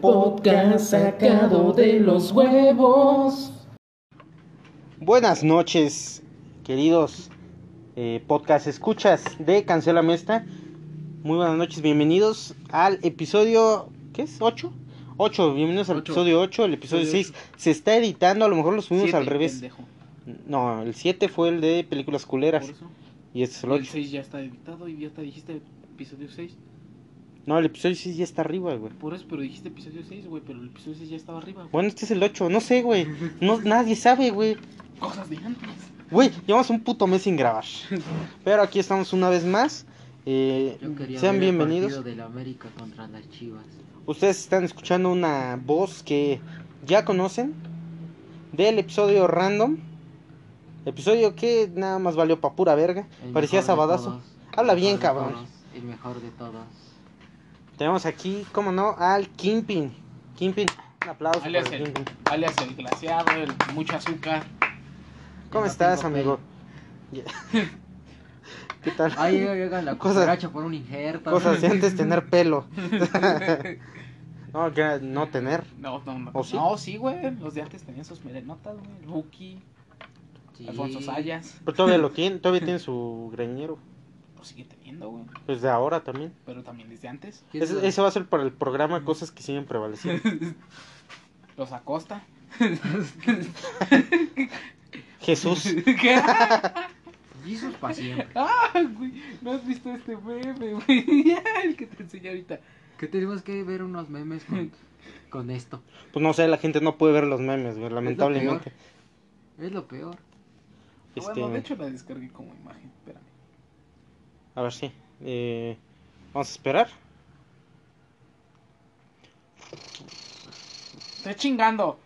podcast sacado de los huevos. Buenas noches, queridos eh, podcast escuchas de Cancela Mesta. Muy buenas noches, bienvenidos al episodio, ¿qué es? ¿8? 8, bienvenidos al Ocho. episodio 8, el episodio Episodio 6 se está editando, a lo mejor lo subimos Siete, al revés. pendejo. No, el 7 fue el de películas culeras Por eso. y este es el El 8. 6 ya está editado y ya te dijiste episodio 6. No, el episodio 6 ya está arriba, güey. Por eso, pero dijiste episodio 6, güey, pero el episodio 6 ya estaba arriba. güey. Bueno, este es el 8, no sé, güey. No, nadie sabe, güey. Cosas de antes. Güey, llevamos un puto mes sin grabar. Pero aquí estamos una vez más. Eh, Yo quería sean bienvenidos. partido del América contra las Chivas. Ustedes están escuchando una voz que ya conocen del episodio random. Episodio que nada más valió pa' pura verga. El Parecía de sabadazo. Habla bien, de cabrón. todos, el mejor de todos. Tenemos aquí, como no, al Kimpin. Kimpin, un aplauso Alias para el el, Kingpin. alias el glaciado, el mucho azúcar. ¿Cómo estás, amigo? ¿Qué tal? Ahí llega la Cosas- por un injerto. Cosas de antes tener pelo. no, que era no tener. No, no, no. ¿O sí? No, sí, güey. Los de antes tenían sus melenotas, güey. Sí. Alfonso Sayas. Pero todavía lo tiene, todavía tiene su greñero. Lo sigue teniendo, güey. Pues de ahora también. Pero también desde antes. ¿Quién Ese, va a ser para el programa cosas que siguen prevaleciendo. Los Acosta. Jesús. ¿Qué? Jesus pa' siempre. Ah, güey. ¿No has visto este meme, güey? El que te enseñé ahorita. Que tenemos que ver unos memes con, con esto. Pues no sé, la gente no puede ver los memes, güey, lamentablemente. Es lo peor. Este, Bueno, de hecho la descargué como imagen. Espérame. A ver, sí. Eh, vamos a esperar. Estoy chingando.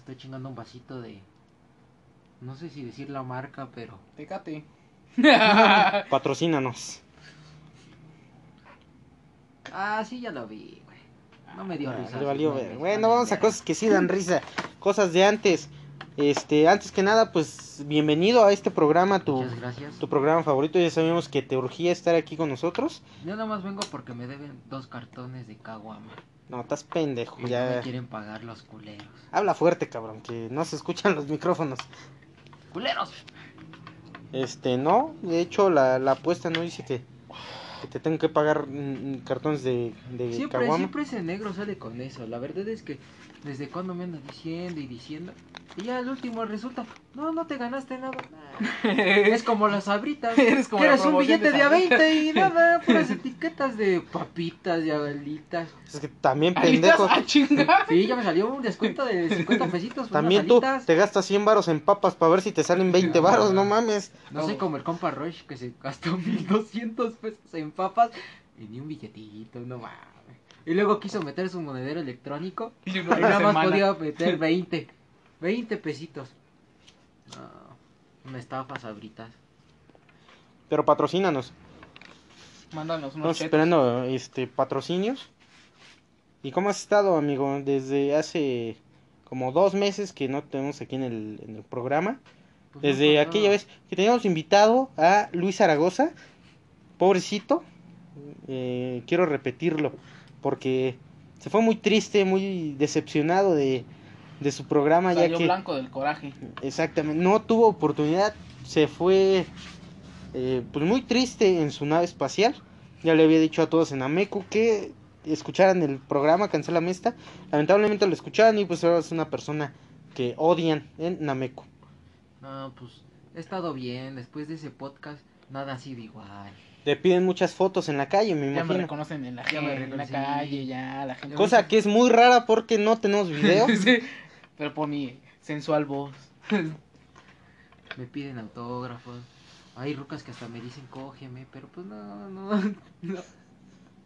Estoy chingando un vasito de. No sé si decir la marca, pero. Tecate. Patrocínanos. Ah, sí, ya lo vi, güey. No me dio Ah, risa. le valió ver. Bueno, vamos a cosas que sí dan risa. Cosas de antes. Este, antes que nada, pues bienvenido a este programa, tu, tu programa favorito. Ya sabíamos que te urgía estar aquí con nosotros. Yo nada más vengo porque me deben dos cartones de caguama. No, estás pendejo. Y no Ya. me quieren pagar los culeros. Habla fuerte, cabrón, que no se escuchan los micrófonos. ¡Culeros! Este, no, de hecho la, la apuesta no dice que, que te tengo que pagar mm, cartones de, de Siempre, caguama. siempre ese negro sale con eso. La verdad es que desde cuando me anda diciendo y diciendo. Y ya al último resulta, no, no te ganaste nada. Es como las sabritas. Eres como eres un billete de a Sabritas. 20 y nada, puras etiquetas de papitas y abelitas. Es que también, ¿Alitas? pendejo, ¡Ah! Sí, ya me salió un descuento de 50 pesitos. también unas tú alitas. te gastas 100 varos en papas para ver si te salen 20 varos, no mames. No soy como el compa Rush que se gastó 1200 pesos en papas y ni un billetito, no mames. Y luego quiso meter su monedero electrónico Y nada más semana. podía meter 20. 20 pesitos. No, una estafa sabritas. Pero patrocínanos. Mándanos unos Estamos chetos. esperando este patrocinios. ¿Y cómo has estado, amigo? Desde hace como dos meses que no tenemos aquí en el, en el programa. Pues Desde aquella vez que teníamos invitado a Luis Zaragoza, pobrecito, eh, quiero repetirlo, porque se fue muy triste, muy decepcionado de, de su programa, ya Salió que blanco del coraje. exactamente no tuvo oportunidad, se fue eh, pues muy triste en su nave espacial. Ya le había dicho a todos en Ameco que escucharan el programa Cancela Mesta. Lamentablemente lo escucharon y pues ahora es una persona que odian en Nameco. No, pues he estado bien. Después de ese podcast, nada ha sido igual. Le piden muchas fotos en la calle, me Ya me imagino. reconocen en la, Ya gente, en la calle, ya, la gente. Cosa que es muy rara porque no tenemos video. Sí, pero por mi sensual voz. Me piden autógrafos. Hay rucas que hasta me dicen cógeme, pero pues no, no. No,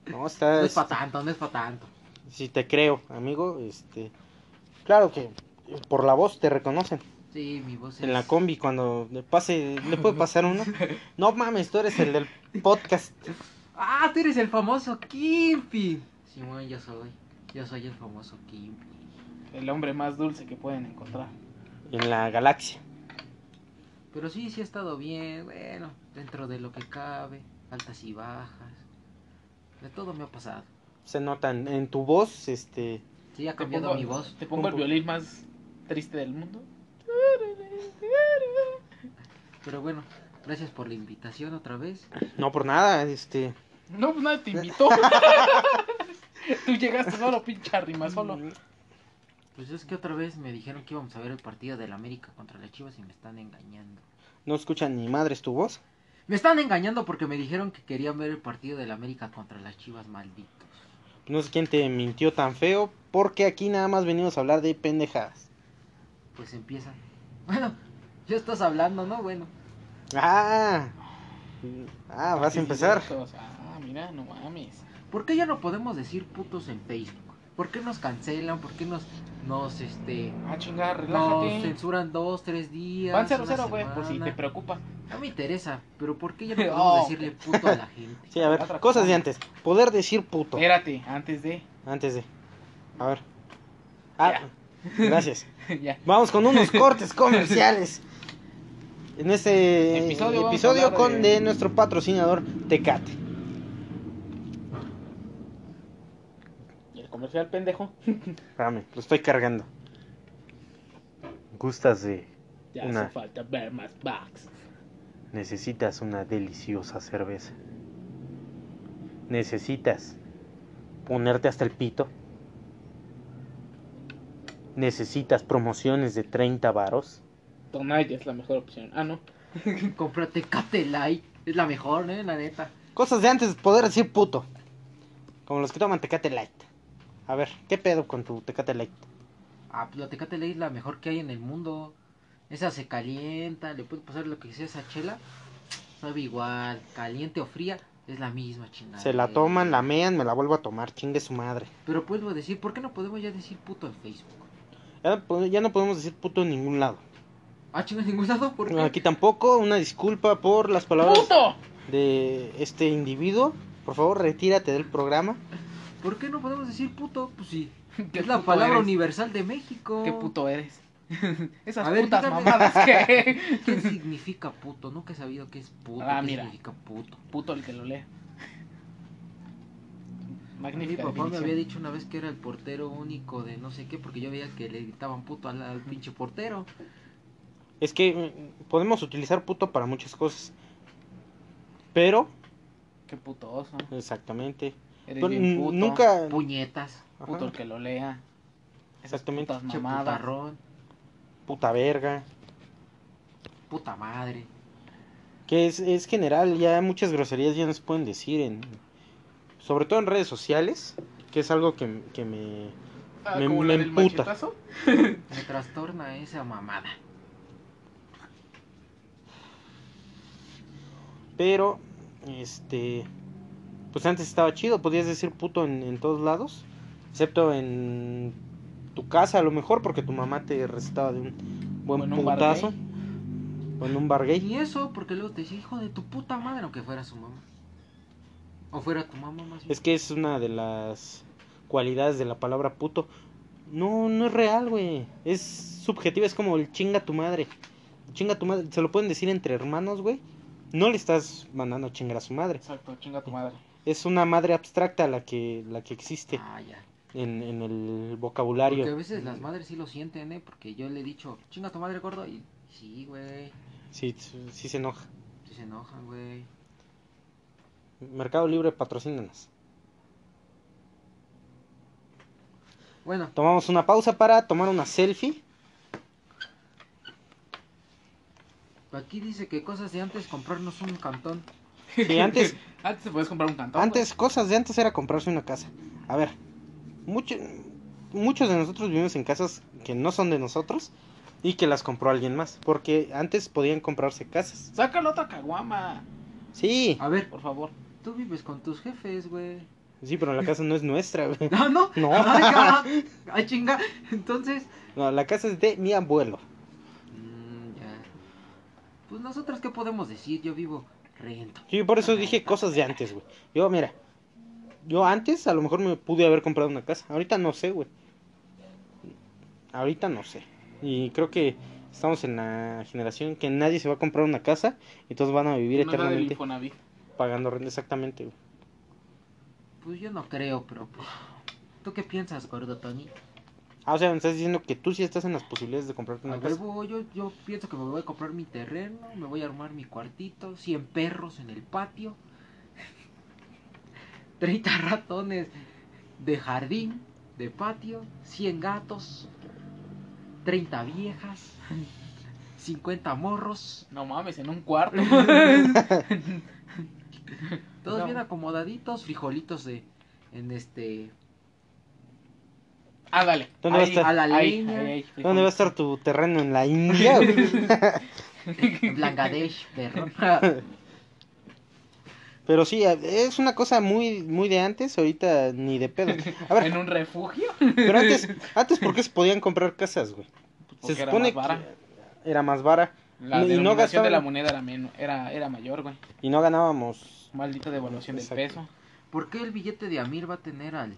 No, está. no es para tanto, no es para tanto. Si te creo, amigo, este. Claro que por la voz te reconocen. Sí, mi voz es. En la combi, cuando le pase, le puede pasar uno. No mames, tú eres el del podcast. ¡Ah, tú eres el famoso Kimpi! Simón, yo soy. Yo soy el famoso Kimpi. El hombre más dulce que pueden encontrar. En la galaxia. Pero sí, sí ha estado bien, bueno, dentro de lo que cabe, altas y bajas. De todo me ha pasado. se nota en, en tu voz, este... Sí, ha Te cambiado pongo, mi voz. te pongo el violín más triste del mundo. Pero bueno, gracias por la invitación otra vez. No por nada, este... No, pues nadie te invitó. Tú llegaste solo, pinche rima solo. Pues es que otra vez me dijeron que íbamos a ver el partido del América contra las Chivas y me están engañando. No escuchan ni madres tu voz. Me están engañando porque me dijeron que querían ver el partido del América contra las Chivas malditos. No sé quién te mintió tan feo, porque aquí nada más venimos a hablar de pendejadas. Pues empieza. Bueno, ya estás hablando, ¿no? Bueno. Ah, ah, vas a empezar. Ah, mira, no mames. ¿Por qué ya no podemos decir putos en Facebook? ¿Por qué nos cancelan? ¿Por qué nos, nos, este, Ah, chingada, nos relájate. censuran dos, tres días? Van 0 una 0 güey, por si te preocupa. No me interesa, pero ¿por qué ya no podemos Oh, decirle puto a la gente? Sí, a ver, Otra cosas cosa. de antes. Poder decir puto. Espérate, antes de. Antes de. A ver. Ah, gracias. ya. Vamos con unos cortes comerciales. En este Episodio con de- de nuestro patrocinador Tecate. ¿Y el comercial pendejo? Espérame, lo estoy cargando. ¿Gustas de Ya Una. hace falta ver más bugs. Necesitas una deliciosa cerveza. Necesitas ponerte hasta el pito. Necesitas promociones de 30 varos. Tonite es la mejor opción. Ah, no. Cómprate Cate Light. Es la mejor, ¿eh? La neta. Cosas de antes, poder decir puto. Como los que toman Tecate Light. A ver, ¿qué pedo con tu Tecate Light? Ah, pues la Tecate Light es la mejor que hay en el mundo. Esa se calienta, le puedes pasar lo que sea a esa chela. Sabe igual, caliente o fría, es la misma chingada. Se la toman, la mean, me la vuelvo a tomar, chingue su madre. Pero vuelvo a decir, ¿por qué no podemos ya decir puto en Facebook? Ya, no podemos decir puto en ningún lado. Ah, chinga, en ningún lado, ¿por qué? Aquí tampoco, una disculpa por las palabras ¡Puto! de este individuo. Por favor, retírate del programa. ¿Por qué no podemos decir puto? Pues sí. ¿Qué Es la palabra eres? universal de México. ¿Qué puto eres? Esas A ver, putas dígame. mamadas que. ¿Qué significa puto? Nunca he sabido qué es puto. Ah, ¿Qué mira. significa puto? Puto el que lo Mi papá me había dicho una vez que era el portero único de no sé qué, porque yo veía que le gritaban puto al, al pinche portero. Es que mm, podemos utilizar puto para muchas cosas. Pero, Qué puto oso. exactamente. Eres Pero bien n- puto. nunca. Puñetas, Ajá, Puto el que lo lea. Exactamente. putas mamadas. putarrón, puta verga. puta madre. Que es, es general, ya muchas groserías ya no se pueden decir en. Sobre todo en redes sociales. Que es algo que, que me. Ah, Me- me emputa. Me trastorna esa mamada. Pero, este. Pues antes estaba chido, podías decir puto en, en todos lados. Excepto en tu casa, a lo mejor, porque tu mamá te recetaba de un buen O en un bar putazo. O en un bar gay. Y eso, porque luego te decía, hijo de tu puta madre, aunque fuera su mamá. O fuera tu mamá más bien. Es que es una de las cualidades de la palabra puto. No, no es real, güey. Es subjetiva, es como el chinga tu madre. Chinga tu madre. Se lo pueden decir entre hermanos, güey. No le estás mandando a chingar a su madre. Exacto, chinga tu madre. Es una madre abstracta la que, la que existe Ah, ya. en, en el Porque a vocabulario. veces las madres sí lo sienten, ¿eh? Porque yo le he dicho, chinga tu madre gordo. Y sí, güey. Sí, sí se enoja. Sí se enojan, güey. Mercado Libre, patrocínanos. Bueno, Tomamos una pausa para tomar una selfie. aquí dice que cosas de antes comprarnos un cantón. Sí, antes, Antes te puedes comprar un cantón. antes, cosas de antes era comprarse una casa. A ver, mucho- muchos de nosotros vivimos en casas que no son de nosotros y que las compró alguien más. Porque antes podían comprarse casas. Sácalo otra caguama. Sí, A ver, Por favor. Tú vives con tus jefes, güey. sí, pero la casa no es nuestra, güey. No, no. No. Ay, ya. Ay, chinga. Entonces. No, la casa es de mi abuelo. mm, ya. Pues nosotros, ¿qué podemos decir? Yo vivo rento. Sí, por eso dije cosas de antes, güey. Yo, mira, yo antes a lo mejor me pude haber comprado una casa. Ahorita no sé, güey. Ahorita no sé. Y creo que estamos en la generación que nadie se va a comprar una casa y todos van a vivir No es la del eternamente. Pagando renta exactamente, güey. Pues yo no creo, pero pues. ¿Tú qué piensas, gordo Tony? Ah, o sea, me estás diciendo que tú sí estás en las posibilidades de comprarte A una casa. yo, yo pienso que me voy a comprar mi terreno, me voy a armar mi cuartito, 100 perros en el patio, 30 ratones de jardín, de patio, 100 gatos, 30 viejas, 50 morros, No mames, en un cuarto. todos No. bien acomodaditos, frijolitos de, en este, Ah, dale. ¿Dónde va a estar? a la ahí, leña, ahí, ahí, ¿Dónde va a estar tu terreno? ¿En la India? Bangladesh, perro. Pero sí, es una cosa muy muy de antes, ahorita ni de pedo. A ver, En un refugio. pero antes, antes ¿por qué se podían comprar casas, güey? Se Porque era supone más vara. que era más vara La No, y no denominación de la moneda era, men- era, era mayor, güey. y no ganábamos. Maldita devaluación del Exacto. peso. ¿Por qué el billete de Amir va a tener al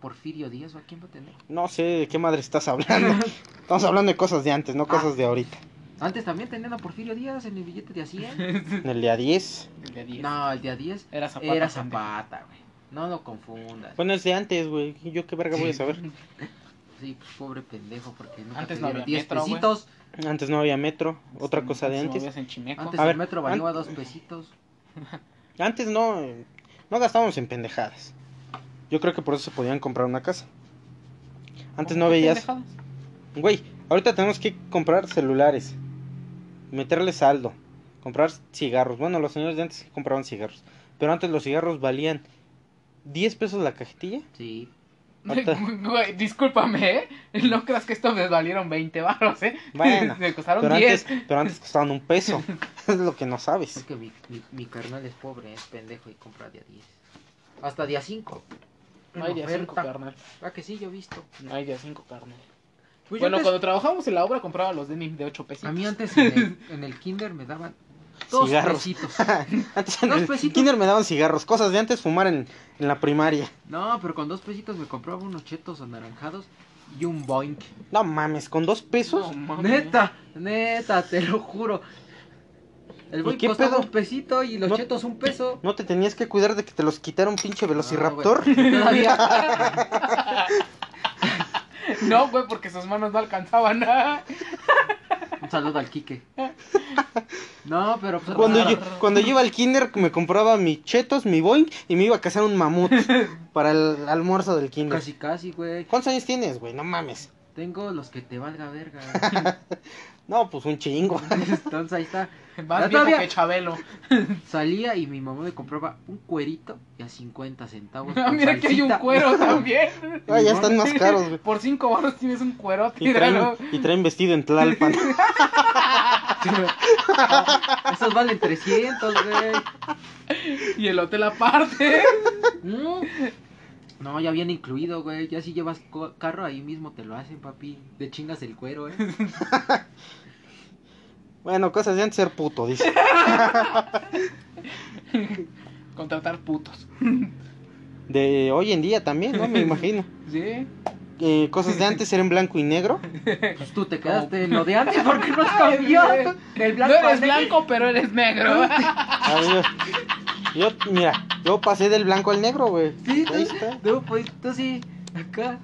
Porfirio Díaz o a quién va a tener? No sé de qué madre estás hablando. Estamos hablando de cosas de antes, no cosas de ahorita. Antes también tenían a Porfirio Díaz en el billete de a 100. En el de a 10. El de 10. No, el de a 10 Era Zapata. era pendejo. Zapata, güey. No lo confundas. Bueno, es de antes, güey. ¿Yo qué verga voy a saber? Sí, pues pobre pendejo, porque nunca Antes te no había 10 metro, pesitos. Antes no había metro. Otra cosa de antes. en Chimeco. Antes A el ver, metro an- valía 2 pesitos. Antes no, no gastábamos en pendejadas. Yo creo que por eso se podían comprar una casa. Antes no ¿Qué veías. pendejadas? Güey, ahorita tenemos que comprar celulares. Meterle saldo. Comprar cigarros. Bueno, los señores de antes sí compraban cigarros. Pero antes los cigarros valían 10 pesos la cajetilla. Sí. Güey, discúlpame, ¿eh? No creas que estos me valieron 20 baros, ¿eh? Bueno, me costaron Pero 10. antes, pero antes costaban un peso. es lo que no Es sabes. que mi, mi, mi carnal es pobre, es pendejo y compra de a 10. Hasta de a 5. No hay día 5, oferta. carnal. Ah, que sí, yo he visto. No hay día 5, carnal. Pues bueno, antes- cuando trabajamos en la obra compraba los denim de 8 pesitos. A mí antes en el, en el kinder me daban dos Cigarros. pesitos. Antes en Dos pesitos. kinder me daban cigarros. Cosas de antes fumar en, en la primaria. No, pero con dos pesitos me compraba unos chetos anaranjados y un boink. No mames, con dos pesos. No, mames. Neta, neta, te lo juro. El boink qué costaba pedo? un pesito y los No- chetos un peso. No te tenías que cuidar de que te los quitara un pinche velociraptor. Güey, todavía. No, güey, porque sus manos no alcanzaban nada. Un saludo al Quique. No, pero pues, Cuando yo, cuando yo iba al kinder me compraba mis chetos, mi boing y me iba a cazar un mamut para el almuerzo del kinder. casi casi, güey. ¿Cuántos años tienes, güey? No mames. Tengo los que te valga verga. No, pues un chingo. Entonces ahí está. Más Ya viejo todavía- que Chabelo. Salía y mi mamá me compraba un cuerito y a 50 centavos. Ah, mira que hay un cuero también. Ah, ya están más caros, güey. Por 5 baros tienes un cuerote. Y traen, míralo. y traen vestido en Tlalpan. Esos valen 300, güey. Y el hotel aparte. Mm. No, ya viene incluido, güey. Ya si llevas carro, ahí mismo te lo hacen, papi. De chingas el cuero, eh. Bueno, cosas de antes ser puto, dice. Contratar putos. De hoy en día también, ¿no? Me imagino. Sí. Eh, cosas de antes ser en blanco y negro. Pues tú te quedaste en lo de antes porque no has cambiado. El No blanco eres blanco, pero eres negro. A ver, yo, mira, yo pasé del blanco al negro, güey. Sí, Ahí tú, está. no, pues tú sí, acá.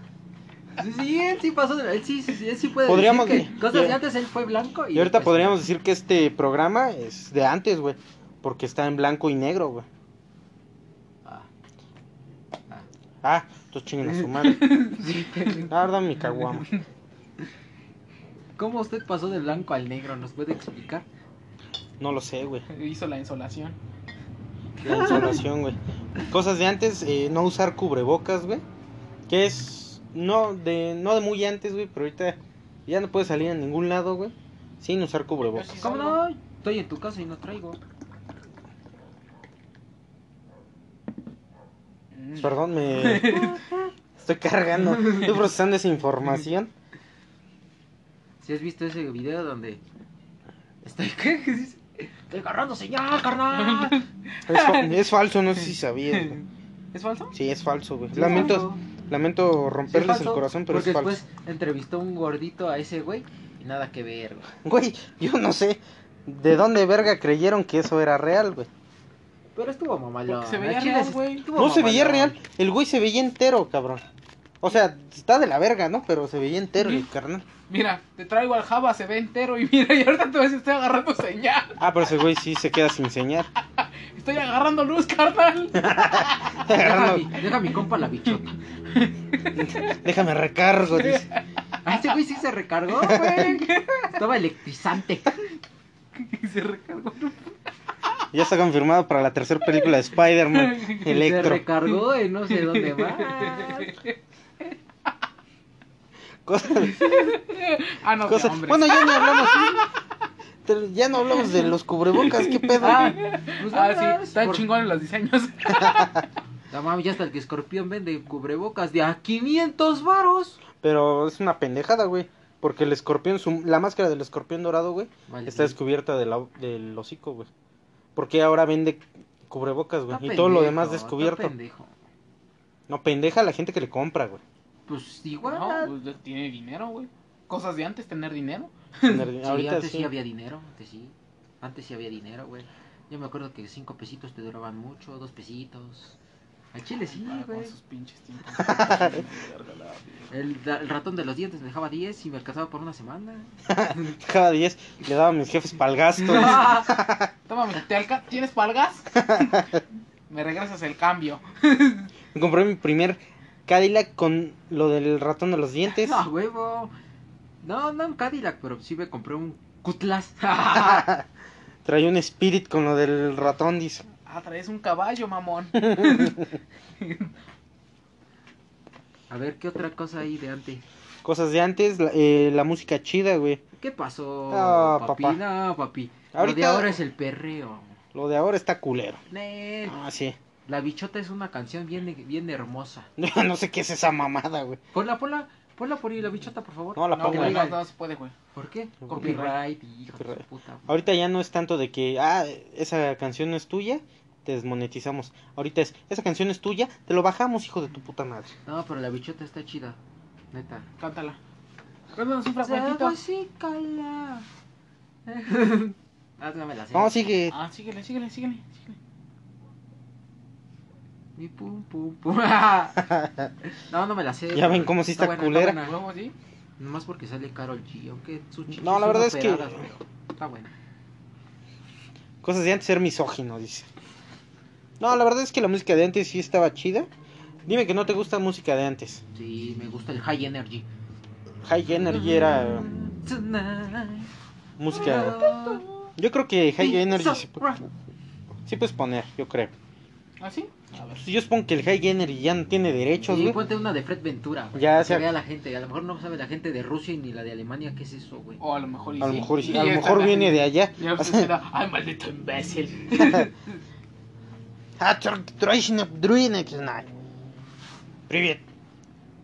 Sí, él sí pasó, de- él sí, sí, sí, él sí puede Podríamos- decir que cosas de antes él fue blanco y, Y ahorita podríamos decir que este programa es de antes, güey. Porque está en blanco y negro, güey. Ah, Ah, estos chinguen a su madre. La verdad, mi caguama. ¿Cómo usted pasó de blanco al negro? ¿Nos puede explicar? No lo sé, güey. Hizo la insolación. La insolación, güey. Cosas de antes, eh, no usar cubrebocas, güey. Que es no de no de muy antes, güey, pero ahorita ya no puedes salir a ningún lado, güey, sin usar cubrebocas. ¿Cómo no? Estoy en tu casa y no traigo. Mm. Perdón, me estoy cargando, estoy procesando esa información. Si has visto ese video donde estoy ¿qué? Estoy agarrando señal, carnal. Es, fa- es falso, no sé si sabías, güey. ¿Es falso? Sí, es falso, güey. Sí, Lamento, falso. lamento Sí, es romperles el falso, corazón, pero porque es falso. después entrevistó un gordito a ese güey y nada que ver, güey. Güey, yo no sé de dónde verga creyeron que eso era real, güey. Pero estuvo mamalón. Porque se veía real, sí güey. estuvo No se veía mamalón. real. El güey se veía entero, cabrón. O sea, está de la verga, ¿no? Pero se veía entero el Sí. carnal. Mira, te traigo al Java, se ve entero y mira, y ahorita te ves, estoy agarrando señal. Ah, pero ese güey sí se queda sin señal. Estoy agarrando luz, carnal. Deja mi, deja mi compa la bichota. Déjame recargo, dice. Ah, ese güey sí se recargó, güey. Estaba electrizante. Y se recargó. Ya está confirmado para la tercera película de Spider-Man, Se Electro. recargó en no sé dónde más. Cosas, Ah, no, cosas- hombre. Bueno, ya no hablamos. Ya no hablamos de los cubrebocas, ¿qué pedo? Ah, pues Ah, sí, están por- chingones los diseños. No mames, ya hasta el que escorpión vende cubrebocas de a 500 varos. Pero es una pendejada, güey. Porque el escorpión, su- la máscara del escorpión dorado, güey, está descubierta de la- del hocico, güey. Porque ahora vende cubrebocas, güey. Está Y todo lo demás está descubierto. pendejo. No, pendeja la gente que le compra, güey. Pues igual. No, pues tiene dinero, güey. Cosas de antes, tener dinero. Tener- Sí, Ahorita antes sí. sí. había dinero, antes sí. Antes sí había dinero, güey. Yo me acuerdo que cinco pesitos te duraban mucho, dos pesitos. Al chile sí, güey. sus pinches tiempos. El, el ratón de los dientes me dejaba 10 y me alcanzaba por una semana. Cada 10 le daba a mis jefes pa'l gasto. ¿te alca- ¿tienes palgas? Me regresas el cambio. Me compré mi primer Cadillac con lo del ratón de los dientes. No, huevo. No, no un Cadillac, pero sí me compré un Cutlass. Traía un Spirit con lo del ratón, dice. Ah, traes un caballo, mamón. A ver, ¿qué otra cosa hay de antes? Cosas de antes, la, eh, la música chida, güey. ¿Qué pasó, Ah, papi? papá. No, papi. Lo de Ahorita- ahora es el perreo. Lo de ahora está culero. Nel. Ah, sí. La bichota es una canción bien, bien hermosa. no sé qué es esa mamada, güey. Ponla, ponla, ponla por ahí la bichota, por favor. No, la No, pongo. güey, no, no se puede, güey. ¿Por qué? Copyright. Copyright, hijo de puta. Ahorita ya no es tanto de que, ah, esa canción no es tuya, te desmonetizamos. Ahorita es, esa canción es tuya, te lo bajamos, hijo de tu puta madre. No, pero la bichota está chida. Neta. Cántala. Cántanos un fragmentito. Sagacícala. ah, no me la. No, sigue. Ah, síguele, síguele, síguele. síguele. Mi pum pum pum. no, no me la sé. Ya ven cómo sí está buena, culera. buena. ¿Huevo, sí? Nomás porque sale Carol G, aunque su No, la verdad es que- Está buena. Cosas de antes ser misógino, dice. No, la verdad es que la música de antes sí estaba chida. Dime que no te gusta música de antes. Sí, me gusta el High Energy. High Energy era Tonight. música. Yo creo que High Energy sí puedes poner, yo creo. ¿Ah, sí? A ver. Yo supongo que el High Energy ya no tiene derechos, güey. Sí, ponte una de Fred Ventura, güey. Ya que se vea la gente. A lo mejor no sabe la gente de Rusia ni la de Alemania qué es eso, güey. O a lo mejor y A lo mejor, sí. a lo mejor viene de allá. Ya o sea, Ay, maldito imbécil. Ah,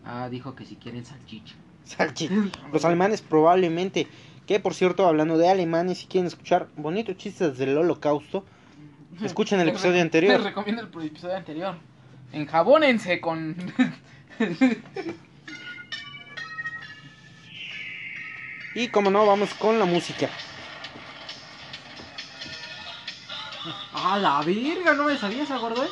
ah, dijo que si quieren salchicha. Salchicha. Los alemanes probablemente... Que por cierto, hablando de alemanes, si quieren escuchar bonitos chistes del holocausto, escuchen el episodio anterior. Les recomiendo el episodio anterior. Enjabónense con. Y como no, vamos con la música. ¡Ah, la virga! ¿No me sabía esa, gordo? eh?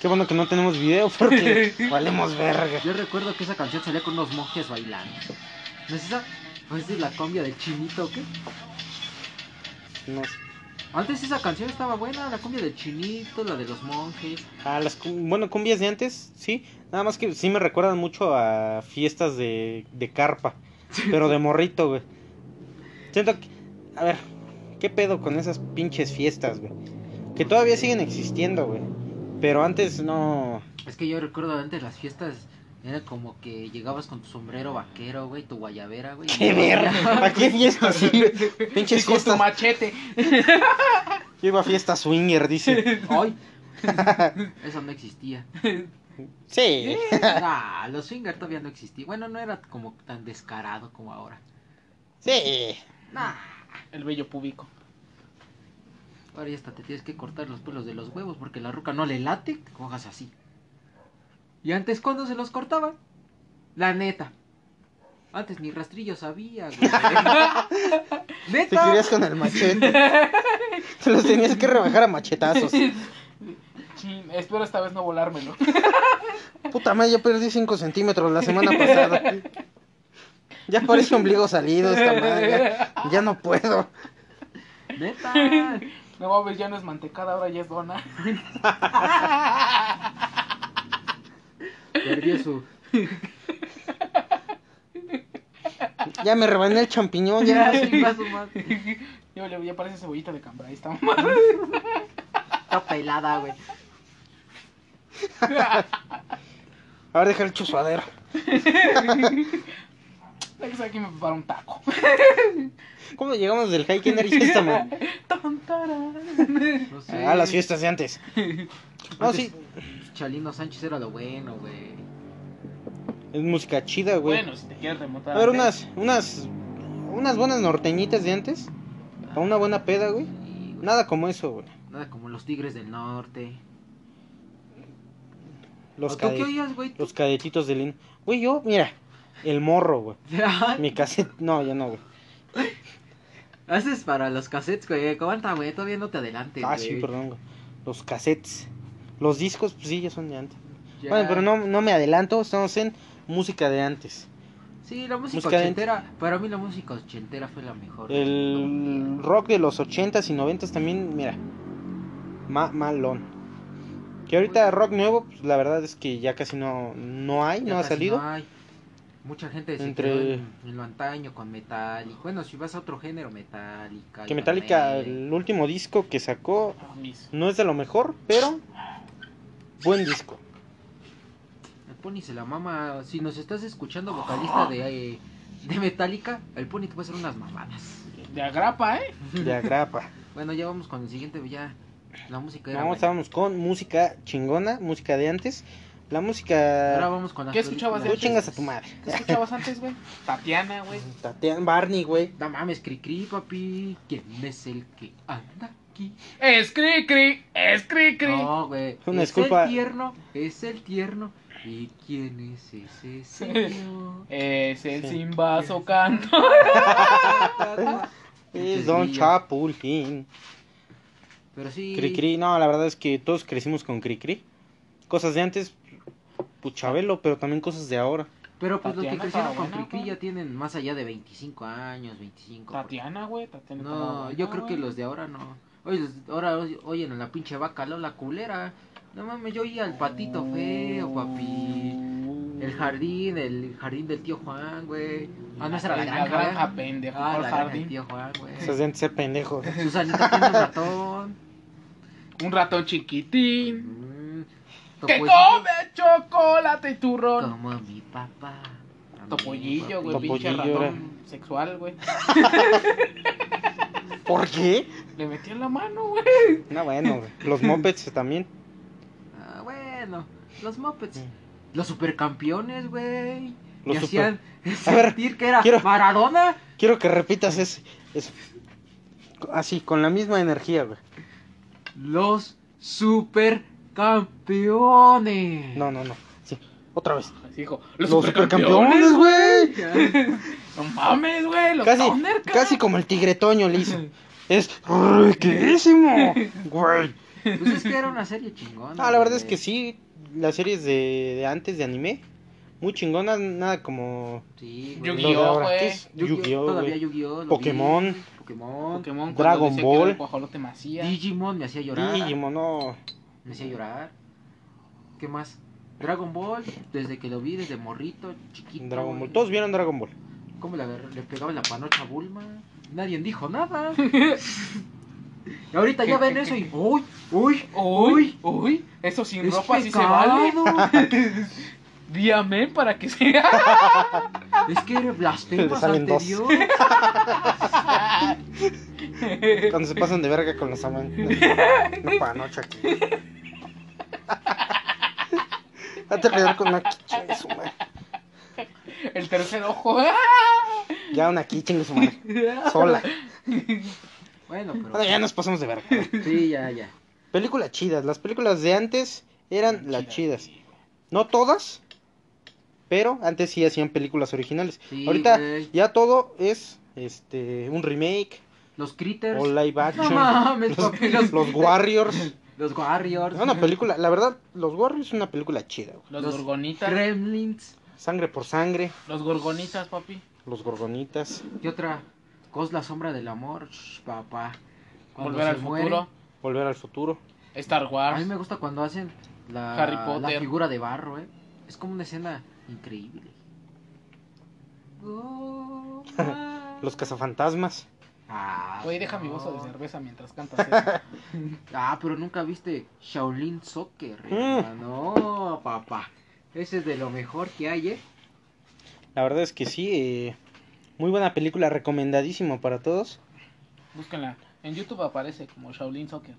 Qué bueno que no tenemos video porque valemos verga. Yo recuerdo que esa canción salía con unos monjes bailando. ¿No es esa? ¿No es de la cumbia del chinito o qué? No sé. Antes esa canción estaba buena, la cumbia del chinito, la de los monjes. Ah, las bueno, cumbias de antes, sí. Nada más que sí me recuerdan mucho a fiestas de, de carpa. Pero de morrito, güey. Siento que. A ver, ¿qué pedo con esas pinches fiestas, güey? Que todavía siguen existiendo, güey. Pero antes no. Es que yo recuerdo antes las fiestas, era como que llegabas con tu sombrero vaquero, güey, tu guayabera, güey. ¡Qué verga! ¿A qué fiestas? Sí, pinches con tu machete. Yo iba a fiesta swinger, dice. ¡Ay! Eso no existía. Sí. Ah, los swingers todavía no existían. Bueno, no era como tan descarado como ahora. Sí. Nah. El bello púbico. Ahora ya hasta te tienes que cortar los pelos de los huevos porque la ruca no le late cojas así. ¿Y antes cuándo se los cortaban? La neta. Antes ni rastrillo sabía, güey. Te ¿Neta? querías con el machete. Te los tenías que rebajar a machetazos. Chin, espero esta vez no volármelo. Puta madre, ya perdí 5 centímetros la semana pasada. Ya parece ombligo salido esta madre. Ya, ya no puedo. Neta. No mames, ya no es mantecada, ahora ya es dona. Perdió su. Ya me rebané el champiñón, ya. Su madre. Ya, parece cebollita de cambray, está Está pelada, güey. Ahora deja el chusuadero. Aquí me preparo un taco. ¿Cómo llegamos del high? ¿Quién era esta madre? Tantarán. No sé. Ah, las fiestas de antes. No, sí. Chalino Sánchez era lo bueno, güey. Es música chida, güey. Bueno, si te quieres remontar. A ver, unas, unas, unas buenas norteñitas de antes. Para una buena peda, güey. Sí, güey. Nada como eso, güey. Nada como los Tigres del Norte. Los, ¿O tú qué cade- oías, güey? los cadetitos de Lino. Güey, yo, mira, el morro, güey. Mi cassette, no, ya no, güey. Haces para los cassettes, güey. Aguanta, güey. Todavía no te adelantes, Ah, güey. sí, perdón, güey. Los cassettes. Los discos, pues sí, ya son de antes. Ya. Bueno, pero no, no me adelanto, estamos en música de antes. Sí, la música Música de- ochentera. Para mí la música ochentera fue la mejor. El rock de los 80s y 90s también, mira, ma malón. Que ahorita rock nuevo, pues la verdad es que ya casi no, no hay, Ya no ha salido. no hay. Mucha gente se Entre- quedó en, en lo antaño con Metallica. Bueno, si vas a otro género, Metallica. Que Metallica, el último disco que sacó, Ah, no es de lo mejor, pero buen disco. El Pony se la mama. Si nos estás escuchando, vocalista de, eh, de Metallica, el Pony te puede hacer unas mamadas. De agrapa, ¿eh? De agrapa. Bueno, ya vamos con el siguiente. Ya la música era. Buena. estábamos con música chingona, música de antes. La Ahora música... vamos con las ¿Qué escuchabas de Tú antes? chingas a tu madre. ¿Qué escuchabas antes, güey? Tatiana, güey. Tatiana, Barney, güey. No mames, cri cri, papi. ¿Quién es el que anda aquí? Es cri cri, es cri cri. No, güey. Una es disculpa. el tierno, es el tierno. ¿Y quién es ese señor? Es el Sí. Simbazo canto. Es Don Chapulín. Chapulín. Pero sí. Cricri, no, la verdad es que todos crecimos con Cricri. Cosas de antes, Puchabelo, pero también cosas de ahora. Pero pues los que crecieron con Cricri ya tienen más allá de 25 años, 25. Tatiana, güey. Tatiana. No, buena, yo creo que los de ahora no. Oye, ahora oy- oyen a la pinche vaca Lola culera. No mames, yo oía al patito feo, papi. El jardín, el jardín del tío Juan, güey. Ah, no, esa era la La granja, granja, ¿eh? pendejo. Ah, ¿cuál la granja del tío Juan, güey. Esas de antes ser pendejos. Susanita tiene un ratón. Un ratón chiquitín. Que come chocolate y turrón. Como mi papá. Topollillo, güey. Pinche Topollillo ratón sexual, güey. ¿Por qué? Le metió en la mano, güey. No, bueno, güey. los mopeds también. Ah, bueno, los Muppets. Mm. Los supercampeones, güey. Los que super- hacían A ver, sentir que era quiero- Maradona. Quiero que repitas ese, eso. Así, con la misma energía, güey. Los supercampeones. No, no, no. Sí, otra vez. Así dijo. Los, Los supercampeones. güey. No mames, güey. Los Casi, Thundercats. casi como el tigretoño le hizo. Es riquísimo, güey. Pues es que era una serie chingona. Ah, la verdad es que sí, las series de, de antes de anime, muy chingonas, nada como Sí, Yu-Gi-Oh. Yu-Gi-Oh, todavía. Yu-Gi-Oh. Pokémon. vi. Pokémon. Pokémon. Dragon Ball. Macías. Digimon me hacía llorar. Digimon, no. Me hacía llorar. ¿Qué más? Dragon Ball, desde que lo vi, desde morrito, chiquito. Dragon Ball. Todos vieron Dragon Ball. ¿Cómo le, agarré- le pegaba en la panocha a Bulma? Nadie dijo nada. y ahorita ya ven eso y. ¡Uy! ¡Uy! Uy, uy. Eso sin ¡Es ropa sí se pecado! vale. Díame para que sea. Es que eres blasfemas ante. Dios. Cuando se pasan de verga con los aman. No, panocha aquí. Date a pegar con una quiche de su madre. El tercer ojo. Ya una quiche de su madre. Sola. Bueno, pero. Bueno, ya nos pasamos de verga. Sí, ya, ya. Películas chidas. Las películas de antes eran las chidas. No todas, Pero antes sí hacían películas originales. Sí, Ahorita güey. ya todo es este un remake Los Critters. o live action. No mames, los, papi, los- los Warriors. Los Warriors. Una película, la verdad, los Warriors es una película chida. güey. Los, Los gorgonitas. Gremlins. Sangre por sangre, Los gorgonitas, papi. los gorgonitas, ¿Qué otra? Cos la sombra del amor, Shh, papá. Cuando Volver al muere. futuro. volver al futuro. Star A Wars. mí me gusta cuando hacen la, Harry la figura de barro, ¿eh? Es como una escena increíble. Oh. Los cazafantasmas. Ah, Oye, deja mi bozo de cerveza mientras cantas eso. Ah, pero nunca viste Shaolin Soccer, Mm. No, papá. Ese es de lo mejor que hay, ¿eh? La verdad es que sí, eh, muy buena película, recomendadísimo para todos. Búsquenla. En YouTube aparece como Shaolin Soccer.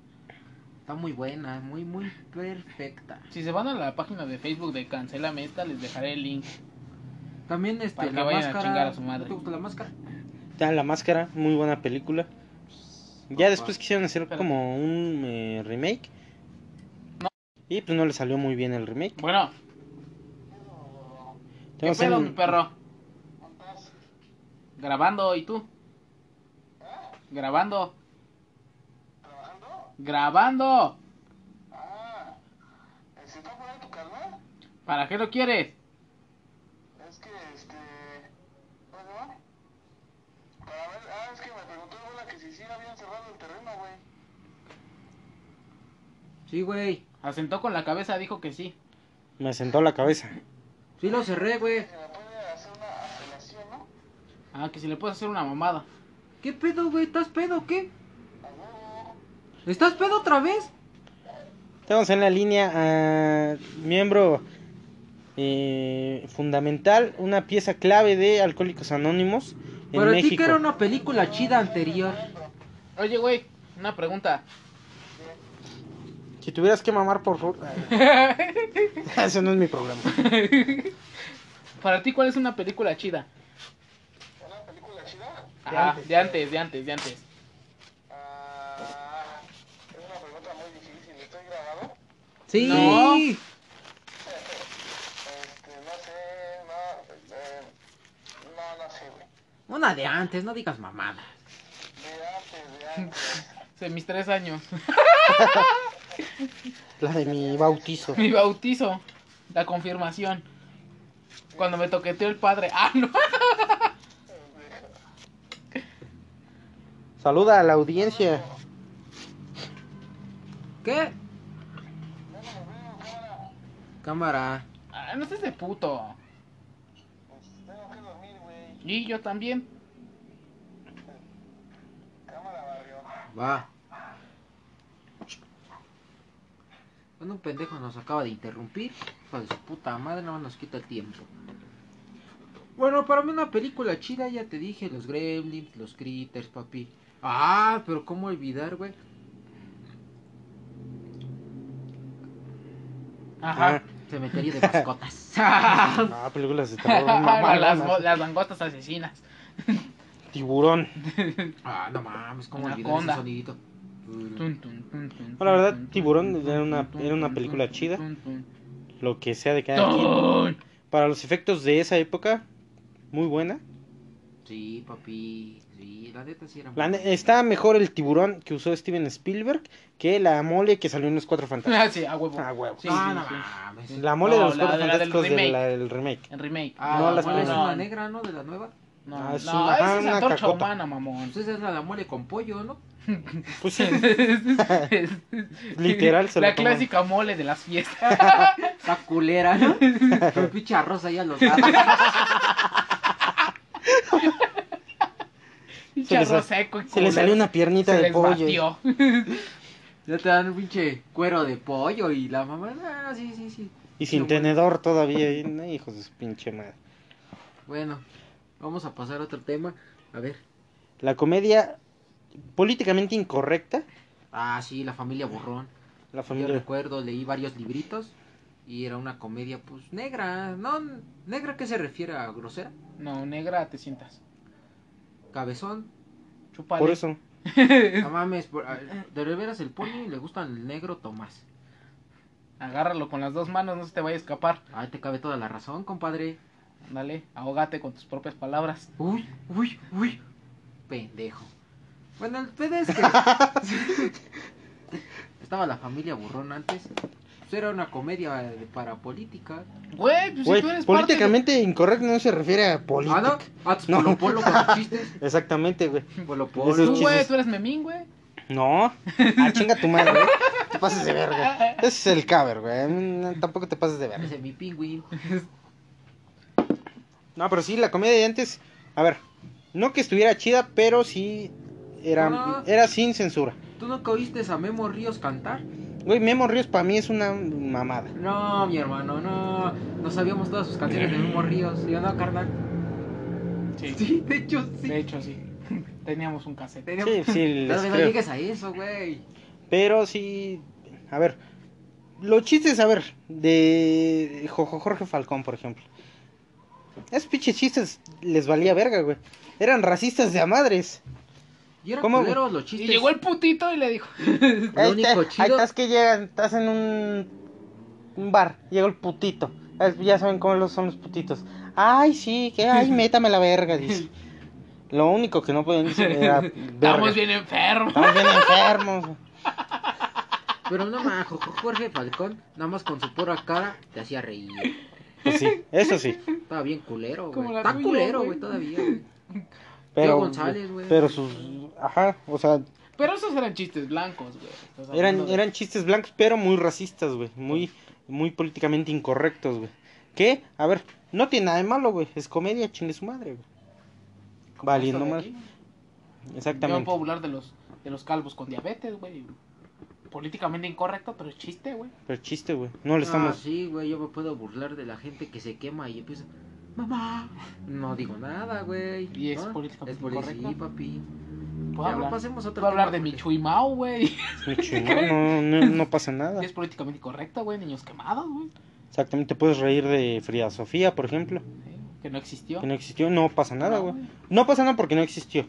Está muy buena, muy, muy perfecta. Si se van a la página de Facebook de Cancela Meta, les dejaré el link. También este, Para que la vayan a máscara. chingar a su ¿no madre. ¿Te gusta la máscara? Ya La Máscara, muy buena película. Ya Papá. después quisieron hacer como un eh, remake. No. Y pues no le salió muy bien el remake. Bueno, ¿qué pedo, en- mi perro? Grabando, ¿y tú? Grabando. Grabando. ¿Se está por ahí tu carnal? ¿Para qué lo quieres? Es que, este... ¿Cómo se llama? Para ver... Ah, es que me preguntó el bola que si sí habían cerrado el terreno, güey. Sí, güey. Asentó con la cabeza, dijo que sí. Me sentó la cabeza. Sí lo cerré, güey. Se me puede hacer una apelación, ¿no? Ah, que si le puedes hacer una mamada. ¿Qué pedo, güey? ¿Estás pedo o qué? ¿Estás pedo otra vez? Tenemos en la línea a miembro eh, fundamental, una pieza clave de Alcohólicos Anónimos en Para ti México. que era una película chida anterior. Oye, güey, una pregunta. Si tuvieras que mamar, por favor. Ese no es mi problema. Para ti, ¿cuál es una película chida? ¿Una película chida? Ajá, de antes, de antes, de antes. Ah... Es una pregunta muy difícil. ¿Estoy grabado? Sí. No. Este, no sé... No... Eh, no, no sé, güey. Una de antes, no digas mamadas. De antes, de antes. De mis tres años. La de mi bautizo. Mi bautizo. La confirmación. Cuando me toqueteó el padre. Ah, no. Saluda a la audiencia. ¿Qué? Cámara. Ah, no seas de puto. Pues tengo que dormir, güey. Y yo también. Cámara, barrio. Va. Bueno, un pendejo nos acaba de interrumpir. Hijo de su puta madre, más nos quita el tiempo. Bueno, para mí una película chida, ya te dije, los gremlins, los critters, papi. Ah, pero cómo olvidar, güey. Ajá. Cementerio de mascotas. Ah, películas de terror. mamá, las, langostas asesinas. Tiburón. ah, no mames, cómo olvidar ese sonidito. Tun, tun, tun, tun, No, la verdad, Tiburón tun, era una- tun, era una película tun, chida. tun, tun. Lo que sea de cada quien. Para los efectos de esa época, muy buena. Sí, papi. Sí, la neta sí era La muy- ne- está mejor el tiburón que usó Steven Spielberg que la mole que salió en los cuatro fantásticos. Ah, sí, a huevo. Ah, huevo. Sí, ah, sí, no sí. mames. La mole de No, los la- cuatro la del fantásticos del, remake. la- del remake. En remake. Ah, No, la las mole es primeras. una negra, ¿no? De la nueva. No, Ah, es no, una- esa es una antorcha cacota. humana, mamón. Pues esa es la, la mole con pollo, ¿no? Pues sí, Literal, se La la toman. clásica mole de las fiestas. La culera, ¿no? Con pinche arroz ahí a los lados. Pinche le arroz sa- seco y se le salió una piernita Se de pollo. batió. Ya te dan un pinche cuero de pollo y la mamá, ah, sí, sí, sí. Y sin bueno. tenedor todavía. hijos de su pinche madre. Bueno, vamos a pasar a otro tema. A ver. La comedia políticamente incorrecta. Ah, sí, la familia borrón. La Yo familia. recuerdo, leí varios libritos y era una comedia, pues, negra. ¿No? ¿Negra qué se refiere a grosera? No, negra, te sientas. Cabezón. Chúpale. Por eso. No mames, por- de veras el pony le gusta el negro Tomás. Agárralo con las dos manos, no se te vaya a escapar. Ahí te cabe toda la razón, compadre. Dale, ahógate con tus propias palabras. Uy, uy, uy. Pendejo. Bueno, el pedo es que. Estaba la familia burrón antes. Pues era una comedia de- para política. Güey, pues Güey, si tú eres parte políticamente incorrecto no se refiere a política. Ah, ¿no? Ah, tus No. Polo Polo con sus chistes. Exactamente, güey. Polo de... Esos Tú, Polo. güey, tú eres memín, güey. No. Ah, chinga tu madre, güey. Te pases de verga. Ese es el caber, güey. Tampoco te pases de verga. Ese es mi pingüín. No, pero sí, la comedia de antes. A ver, no que estuviera chida, pero sí era, era sin censura. ¿Tú nunca oíste a Memo Ríos cantar? Güey, Memo Ríos para mí es una mamada. No, mi hermano, no. No sabíamos todas sus canciones de Memo Ríos. ¿Sí o no, carnal? Sí, Sí, de hecho, sí. de hecho sí. Teníamos un cassette. Teníamos- Sí, sí, les Todavía no creo. llegues a eso, güey. Pero sí. A ver, los chistes, a ver, de Jojo Jorge Falcón, por ejemplo. Esos pinches chistes les valía verga, güey. Eran racistas de a madres. Y culeros los Y chistes. llegó el putito y le dijo, Lo único ahí chido- estás que llegan, estás en un, un bar, llegó el putito. Ya saben cómo los- son los putitos. Ay, sí, que ay, métame la verga, dice. Lo único que no podían decir era verga. estamos bien enfermos. Estamos bien enfermos. Pero no más, Jorge Falcón, nada más con su pura cara, te hacía reír. Pues sí, eso sí. Estaba bien culero, güey. Está culero, güey. güey, todavía, güey. Pero, González, güey. pero sus, ajá, o sea, Pero esos eran chistes blancos, güey. Eran, de- eran chistes blancos, pero muy racistas, güey. Muy, muy políticamente incorrectos, güey. Que, a ver, no tiene nada de malo, güey. Es comedia, chingue su madre, güey. Valiendo más. Yo Exactamente. puedo hablar de los, de los calvos con diabetes, güey. Políticamente incorrecto, pero es chiste, güey. Pero chiste, güey. No le Ah, estamos. sí, güey, yo me puedo burlar de la gente que se quema y empieza... Mamá. No digo nada, güey. Y es ¿no? políticamente Es incorrecto. Sí, papi. Puedo Ya, hablar, pasemos a otro puedo hablar de porque- Chuimao, güey. No, no, no pasa nada. Es políticamente incorrecto, güey. Niños quemados, güey. Exactamente, puedes reír de Frida Sofía, por ejemplo. Sí, Que no existió. Que no existió, no pasa nada, No, güey. No pasa nada porque no existió.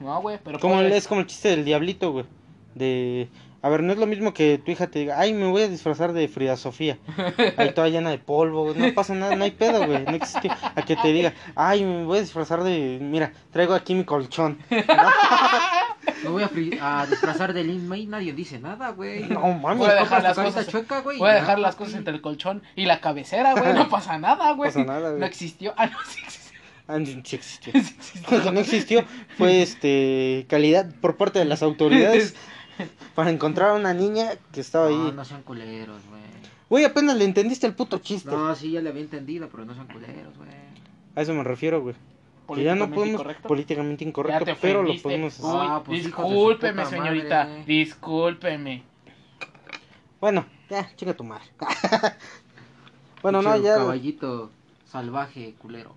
No, güey, pero Como puedes- es como el chiste del diablito, güey. De. A ver, no es lo mismo que tu hija te diga, ay, me voy a disfrazar de Frida Sofía. Ahí toda llena de polvo. No pasa nada, no hay pedo, güey. No existió. A que te diga, ay, me voy a disfrazar de. Mira, traigo aquí mi colchón. Me voy a, fri- a disfrazar de Lin May, nadie dice nada, güey. No mames, Voy a dejar las cosas. chueca, güey. Voy a dejar las cosas entre el colchón y la cabecera, güey. No pasa nada, güey. pasa nada, güey. No existió. Ah, no, sí existió. Ah, sí existió. Sí existió. Lo que no existió fue este calidad por parte de las autoridades para encontrar a una niña que estaba No, ahí. no sean culeros, güey. Güey, apenas le entendiste el puto chiste. No, sí, ya le había entendido, pero no sean culeros, güey. A eso me refiero, güey. Que ya no Políticamente podemos incorrecto. políticamente Ya incorrecto, te pero lo podemos Uy, Ah, pues, discúlpeme, señorita. madre. Discúlpeme. Bueno, ya, chica tu madre. bueno, no, ya. Caballito salvaje, culero.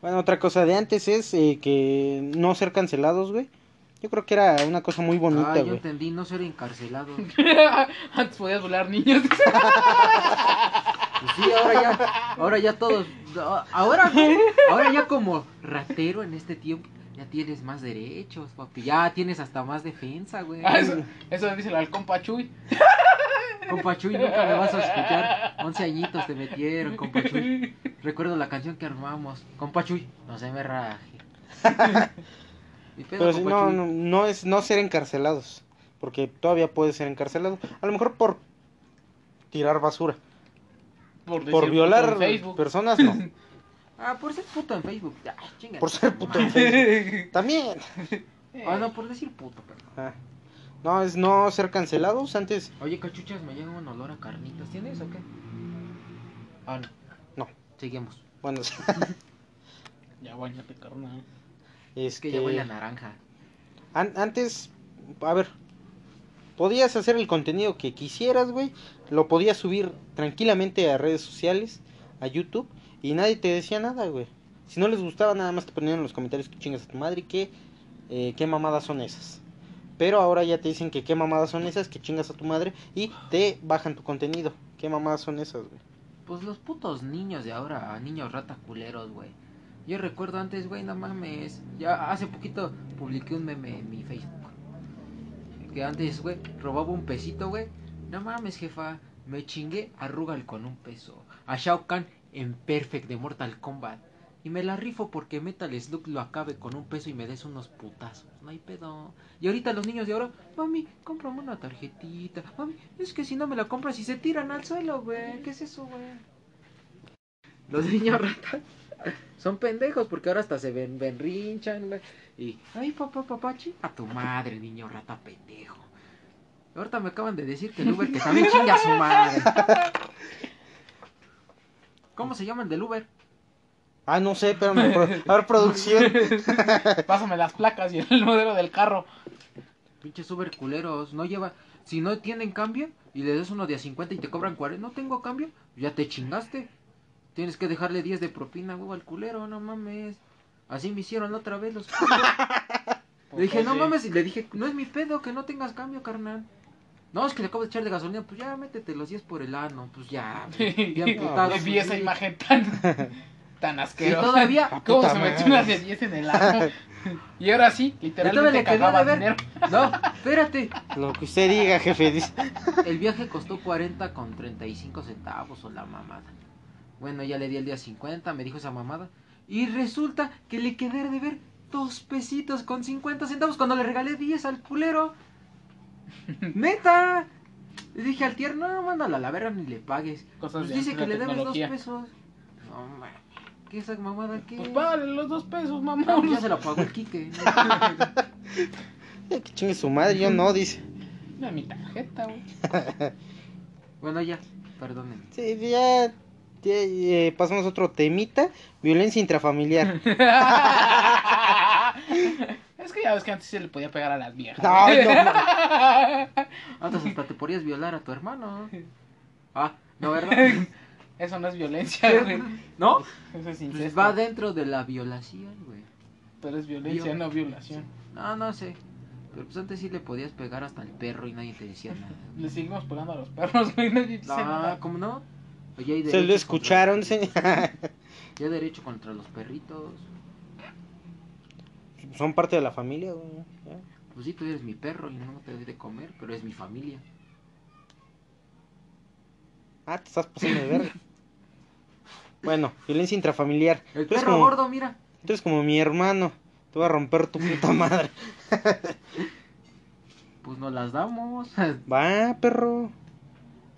Bueno, otra cosa de antes es eh, que no ser cancelados, güey. Yo creo que era una cosa muy bonita, ah, yo güey. entendí, no ser encarcelado. Antes podías volar niños. Pues sí, ahora ya, ahora ya todos, ahora, ahora ya como ratero en este tiempo, ya tienes más derechos, papi, ya tienes hasta más defensa, güey. Ah, eso, eso dice el halcón Pachuy. Compa Chuy, nunca me vas a escuchar, 11 añitos te metieron, compa Chuy. Recuerdo la canción que armamos, compa Chuy, no se me raje. Pero no, no, no es no ser encarcelados. Porque todavía puede ser encarcelado. A lo mejor por tirar basura. Por, Por decir violar personas, no. Ah, por ser puto en Facebook. Por ser puto en Facebook. También. Ah, no, por decir puto, perdón. Ah. No, es no ser cancelados. Antes, Oye, cachuchas, me llega un olor a carnitas. ¿Tienes o qué? Ah, no. No. Seguimos. bueno, Ya bañate, carnal. Es que ya huele a naranja. an- antes, a ver, podías hacer el contenido que quisieras, güey. Lo podías subir tranquilamente a redes sociales, a YouTube, y nadie te decía nada, güey. Si no les gustaba, nada más te ponían en los comentarios que chingas a tu madre y que eh, qué mamadas son esas. Pero ahora ya te dicen que qué mamadas son esas, que chingas a tu madre y te bajan tu contenido. ¿Qué mamadas son esas, güey? Pues los putos niños de ahora, niños rata culeros, güey. Yo recuerdo antes, güey, no mames. Ya hace poquito publiqué un meme en mi Facebook. Que antes, güey, robaba un pesito, güey. No mames, jefa. Me chingué a Rugal con un peso. A Shao Kahn en Perfect de Mortal Kombat. Y me la rifo porque Metal Slug lo acabe con un peso y me des unos putazos. No hay pedo. Y ahorita los niños de ahora, mami, cómprame una tarjetita. Mami, es que si no me la compras y se tiran al suelo, güey. ¿Qué es eso, güey? Los niños ratas son pendejos porque ahora hasta se ven, ven rinchan, güey. Y, ay, papá, papá, a tu madre, niño rata pendejo. Ahorita me acaban de decir que el Uber que también chinga a su madre. ¿Cómo se llama el del Uber? Ah, no sé, pero a ver, producción. Pásame las placas y el modelo del carro. Pinches Uber culeros, no lleva. Si no tienen cambio y le des uno de a 50 y te cobran 40, no tengo cambio, ya te chingaste. Tienes que dejarle 10 de propina, huevo, al culero, no mames. Así me hicieron otra vez los culeros. Le dije, no mames, y le dije, no es mi pedo que no tengas cambio, carnal. No, es que le acabo de echar de gasolina, pues ya métete los 10 por el ano, pues ya. Bien putado. Y vi esa imagen tan, tan Y asquerosa. todavía, ¿Cómo se metió madre. una de 10 en el ano? Y ahora sí, y literalmente le quedó cagaba de ver. dinero. No, espérate. Lo que usted diga, jefe. El viaje costó 40 con 35 centavos o la mamada. Bueno, ya le di el día 50, me dijo esa mamada. Y resulta que le quedé de ver dos pesitos con 50 centavos cuando le regalé 10 al culero. ¡Neta! Le dije al tierno, no, mándala a la verga ni le pagues. Cosas Pues de dice que la le debes dos pesos. No, mames. ¿Qué esa mamada qué? Pues págale los dos pesos, No, mamón. ya se lo pagó el Quique. Que chingue su madre, yo no, dice. Mira mi tarjeta, güey. bueno, ya, perdonen. Sí, ya, eh, pasamos a otro temita. Violencia intrafamiliar. Es que ya ves que antes se le podía pegar a las viejas. No, Antes hasta te podrías violar a tu hermano. Ah, ¿no, verdad? Eso no es violencia, güey. ¿No? Eso es Pues incesto. va dentro de la violación, güey. Pero es violencia, no violación. No, no sé. Pero pues antes sí le podías pegar hasta el perro y nadie te decía nada. Le seguimos pegando a los perros, güey. Nadie dice No, nada. ¿cómo no? Oye, hay Se lo escucharon, señor. Ya derecho contra los perritos. Son parte de la familia, güey. ya. Pues sí, tú eres mi perro y no te doy de comer, pero es mi familia. Ah, te estás pasando de verga. Bueno, violencia intrafamiliar. El Tú perro como, gordo, mira. tú eres como mi hermano. Te voy a romper tu puta madre. Pues nos las damos. Va, perro.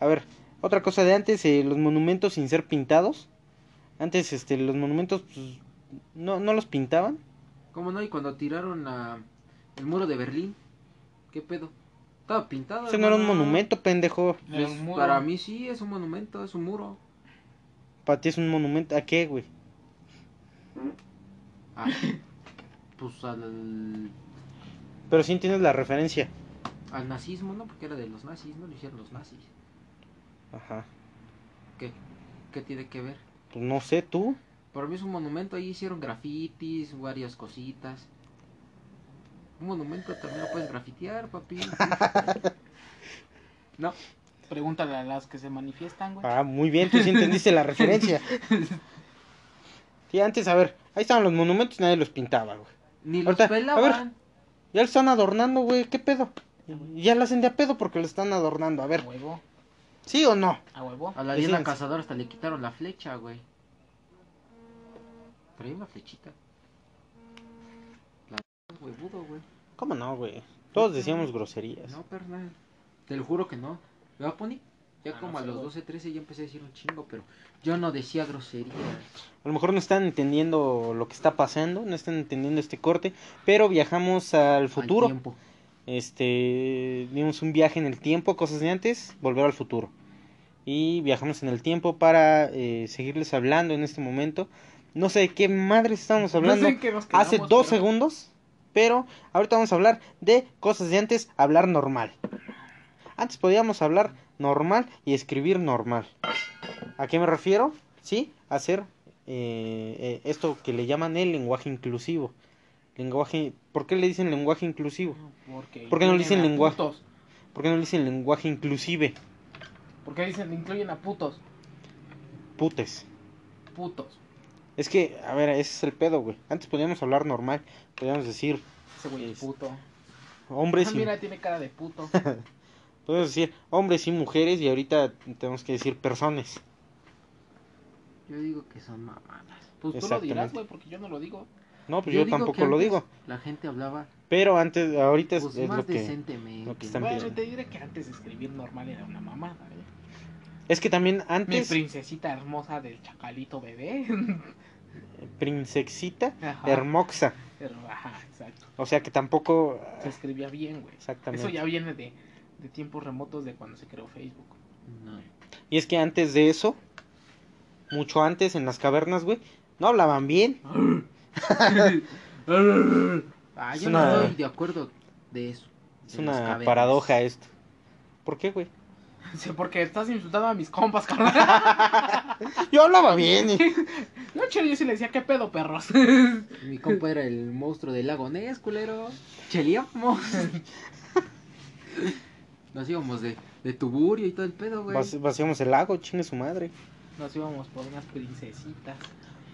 A ver, otra cosa de antes, eh, los monumentos sin ser pintados. Antes, este, los monumentos, pues, no, no los pintaban. ¿Cómo no? Y cuando tiraron a el muro de Berlín, ¿qué pedo? Estaba pintado. Ese no era un monumento, pendejo. Pues, para mí sí, es un monumento, es un muro. Para ti es un monumento. ¿A qué, güey? Ah, pues al, Pero sí tienes la referencia. al nazismo, ¿no? Porque era de los nazis, ¿no? Lo hicieron los nazis. Ajá. ¿Qué? ¿Qué tiene que ver? Pues no sé, tú. Para mí es un monumento, ahí hicieron grafitis, varias cositas. Un monumento también lo puedes grafitear, papi. no, Pregúntale a las que se manifiestan, güey. Ah, muy bien, tú sí entendiste la referencia. Sí, antes, a ver, ahí estaban los monumentos y nadie los pintaba, güey. ni los Ahorita, a ver. pelaban. Ya lo están adornando, güey, ¿qué pedo? Ya lo hacen de a pedo porque lo están adornando, a A ver, huevo. ¿Sí o no? A huevo. A la Ahí Diana sí, Cazadora hasta le quitaron la flecha, güey. Traía una flechita. La huevudo, güey. ¿Cómo no, güey? Todos decíamos groserías. No, perdón. Te lo juro que no. ¿Verdad, Pony? Ya Ah, como no a los güey. 12, 13 ya empecé a decir un chingo, pero yo no decía groserías. A lo mejor no están entendiendo lo que está pasando, no están entendiendo este corte, pero viajamos al Al futuro. tiempo. Este, dimos un viaje en el tiempo, cosas de antes, volver al futuro. Y viajamos en el tiempo para eh, seguirles hablando en este momento. No sé de qué madres estamos hablando No sé quedamos, hace dos pero- segundos, pero ahorita vamos a hablar de cosas de antes, hablar normal. Antes podíamos hablar normal y escribir normal. ¿A qué me refiero? Sí, hacer eh, eh, esto que le llaman el lenguaje inclusivo. Lenguaje, ¿Por qué le dicen lenguaje inclusivo? Porque ¿Por qué no le dicen lenguaje? putos. ¿Por qué no le dicen lenguaje inclusive? ¿Por qué dicen incluyen a putos? Putes. Putos. Es que, a ver, ese es el pedo, güey. Antes podíamos hablar normal. Podíamos decir Ese güey es Es- puto. hombres Ah, y... mira, tiene cara de puto. Podemos decir hombres y mujeres y ahorita tenemos que decir personas. Yo digo que son mamadas. Pues tú lo dirás, güey, porque yo no lo digo. No, pues yo, digo tampoco lo digo. La gente hablaba Pero antes, ahorita es, pues, es más lo que... decentemente. lo que están Bueno, pidiendo. te diré que antes escribir normal era una mamada, ¿eh? Es que también Mi antes, princesita hermosa del chacalito bebé. princesita Ajá. hermosa. Ajá, exacto. O sea que tampoco... Se escribía bien, güey. Exactamente. Eso ya viene de, de tiempos remotos de cuando se creó Facebook. No. Y es que antes de eso, mucho antes en las cavernas, güey, no hablaban bien. Ah, Es yo una- no estoy de acuerdo de eso. Es de una paradoja esto. ¿Por qué, güey? Sí, porque estás insultando a mis compas, carnal. Yo hablaba bien. y- No, chile, yo sí le decía, ¿qué pedo, perros? Mi compa era el monstruo del lago Ness, culero. Cheleamos. Nos íbamos de, de tuburio y todo el pedo, güey. vaci- Vaciamos el lago, chingue su madre. Nos íbamos por unas princesitas.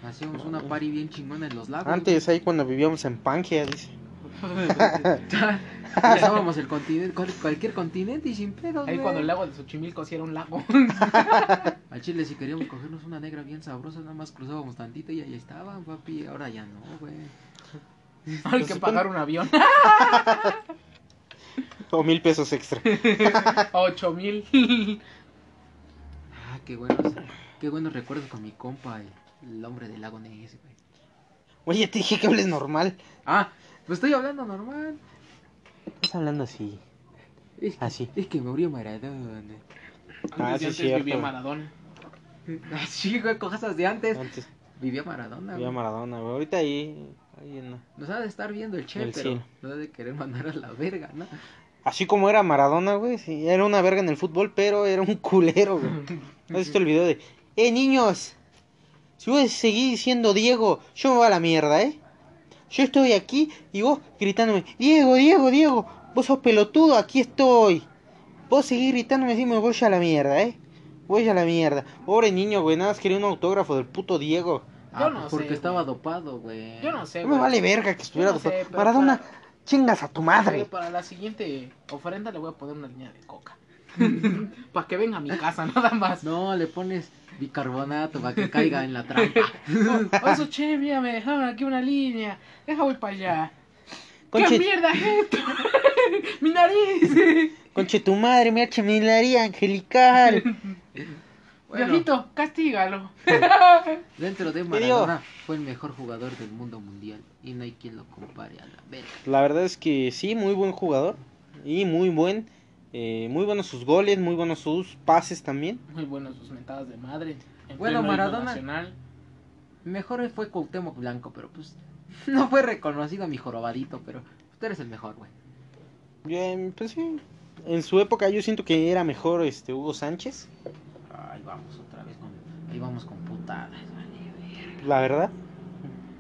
Hacíamos una party bien chingona en los lagos. Antes, ahí cuando vivíamos en Pangea, dice. Pasábamos el continente, cual- cualquier continente y sin pedos, Ahí güey. cuando el lago de Xochimilco sí era un lago. Al chile si queríamos cogernos una negra bien sabrosa, nada más cruzábamos tantito y ahí estaban, papi. Ahora ya no, güey. Hay que pagar un avión. O mil pesos extra. Ocho mil. Ah, qué buenos, qué buenos recuerdos con mi compa, el, el hombre del lago Ness, güey. Oye, te dije que hables normal. Ah, pues estoy hablando normal. Estás hablando así. Es que, Así. es que murió Maradona. Ah, Antes, sí, de antes cierto. vivía Maradona. Así, güey, cosas de antes. Antes Vivía Maradona, güey. Maradona, güey. Ahorita ahí. ahí no. Nos ha de estar viendo el che, El pero cielo. no ha de querer mandar a la verga, ¿no? Así como era Maradona, güey. Sí, era una verga en el fútbol, pero era un culero, güey. ¿Has visto el video de. ¡Eh, niños! Si vos seguís diciendo Diego, yo me voy a la mierda, ¿eh? Yo estoy aquí y vos gritándome, Diego, Diego, Diego, vos sos pelotudo, aquí estoy. Vos seguís gritándome así, me voy a la mierda, ¿eh? Voy a la mierda. Pobre niño, güey, nada más quería un autógrafo del puto Diego. Ah, Yo no pues porque sé, estaba güey. dopado, güey. Yo no sé, No me güey. vale verga que estuviera no sé, dopado. pero Maradona, para- chingas a tu Pero madre. Para la siguiente ofrenda le voy a poner una línea de coca. para que venga a mi casa, nada más. No, le pones bicarbonato para que caiga en la trampa. Oh, eso, che, mira, me dejaron aquí una línea. Deja, voy para allá. Conche- ¿Qué mierda es esto? ¡Mi nariz! Conche tu madre, me ha mi nariz angelical. Bueno. Diosito, castígalo. Dentro de? Maradona fue el mejor jugador del mundo mundial y no hay quien lo compare a la verga. La verdad es que sí, muy buen jugador. Y muy buen. Eh, muy buenos sus goles, muy buenos sus pases también. Muy buenos sus mentadas de madre. En Bueno, Maradona- nacional. Mejor fue Cuauhtémoc Blanco, pero pues no fue reconocido mi jorobadito, pero tú eres el mejor, güey. Bien, pues sí. En su época yo siento que era mejor este Hugo Sánchez. Ay, vamos otra vez con... Ahí vamos con putadas, vale. La verdad.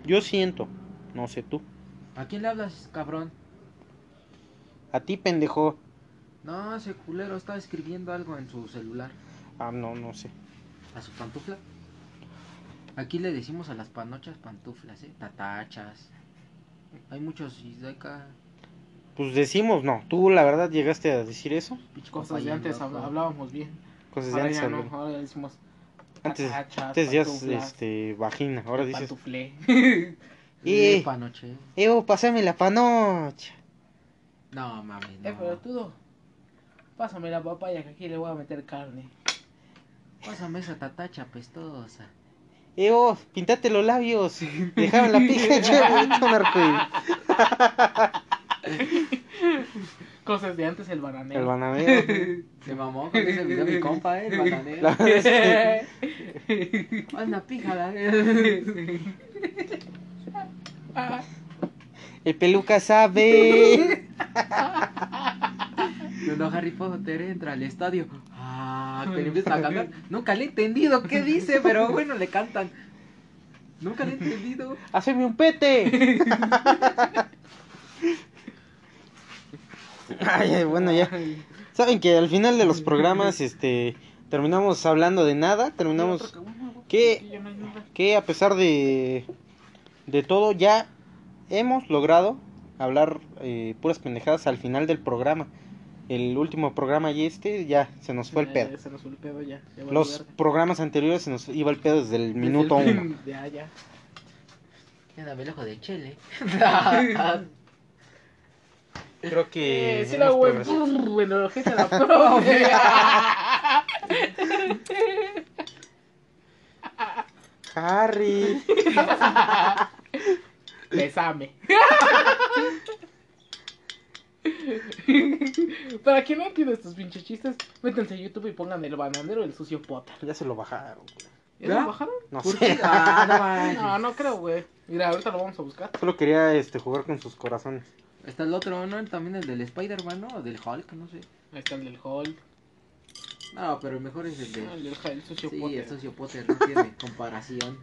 Yo siento. No sé tú. ¿A quién le hablas, cabrón? A ti, pendejo. No, ese culero estaba escribiendo algo en su celular. Ah, no, no sé. ¿A su pantufla? Aquí le decimos a las panochas pantuflas, ¿eh? Tatachas. Hay muchos y de acá. Pues decimos, no. Tú la verdad llegaste a decir eso. Cosas de antes habl- hablábamos bien. Cosas de Ahora antes. ya no, ahora decimos. Antes, tatachas, antes ya pantuflas, este, vagina. Ahora dices. Pantuflé. Eh, Eh. panoche. Evo, pasame la panocha. No, mames, Eh, pero no. tú. Pásame la papaya que aquí le voy a meter carne. Pásame esa tatacha pestosa. Evo, pintate los labios. Déjame la pija, arcoíris. Cosas de antes, el bananero. El bananero. Se mamó con ese video mi compa, eh, el bananero. La verdad es que- Anda, píjala. El peluca sabe. Cuando Harry Potter entra al estadio, ah, que le empiezan a cantar. Nunca le he entendido qué dice, pero bueno, le cantan. Nunca le he entendido. Haceme un pete. Ay, bueno, ya. Saben que al final de los programas, este, terminamos hablando de nada. Terminamos ¿Qué? que a pesar de, de todo, ya hemos logrado hablar eh, puras pendejadas al final del programa. El último programa y este, ya se nos fue el pedo. Se nos fue el pedo ya. ya valió Los programas anteriores se nos iba el pedo desde el Desde minuto el- uno. Ya, ya. Ya dame el ojo de chele. Creo que Eh, sí la progresado. Bueno, gente la profe. Harry. Besame. Para quien no entienda estos pinches chistes, métanse a YouTube y pongan el bananero el sucio Potter. Ya se lo bajaron. güey. ¿Ya lo bajaron? No ¿Por sé. Ah, no. No, no creo, güey. Mira, ahorita lo vamos a buscar. Solo quería este jugar con sus corazones. Está el otro, ¿no? También el del Spider-Man, ¿no? O del Hulk, no sé. Ahí está el del Hulk. No, pero el mejor es el de... Ah, El del Hulk, el sucio Sí, Potter. el socio Potter, no tiene comparación.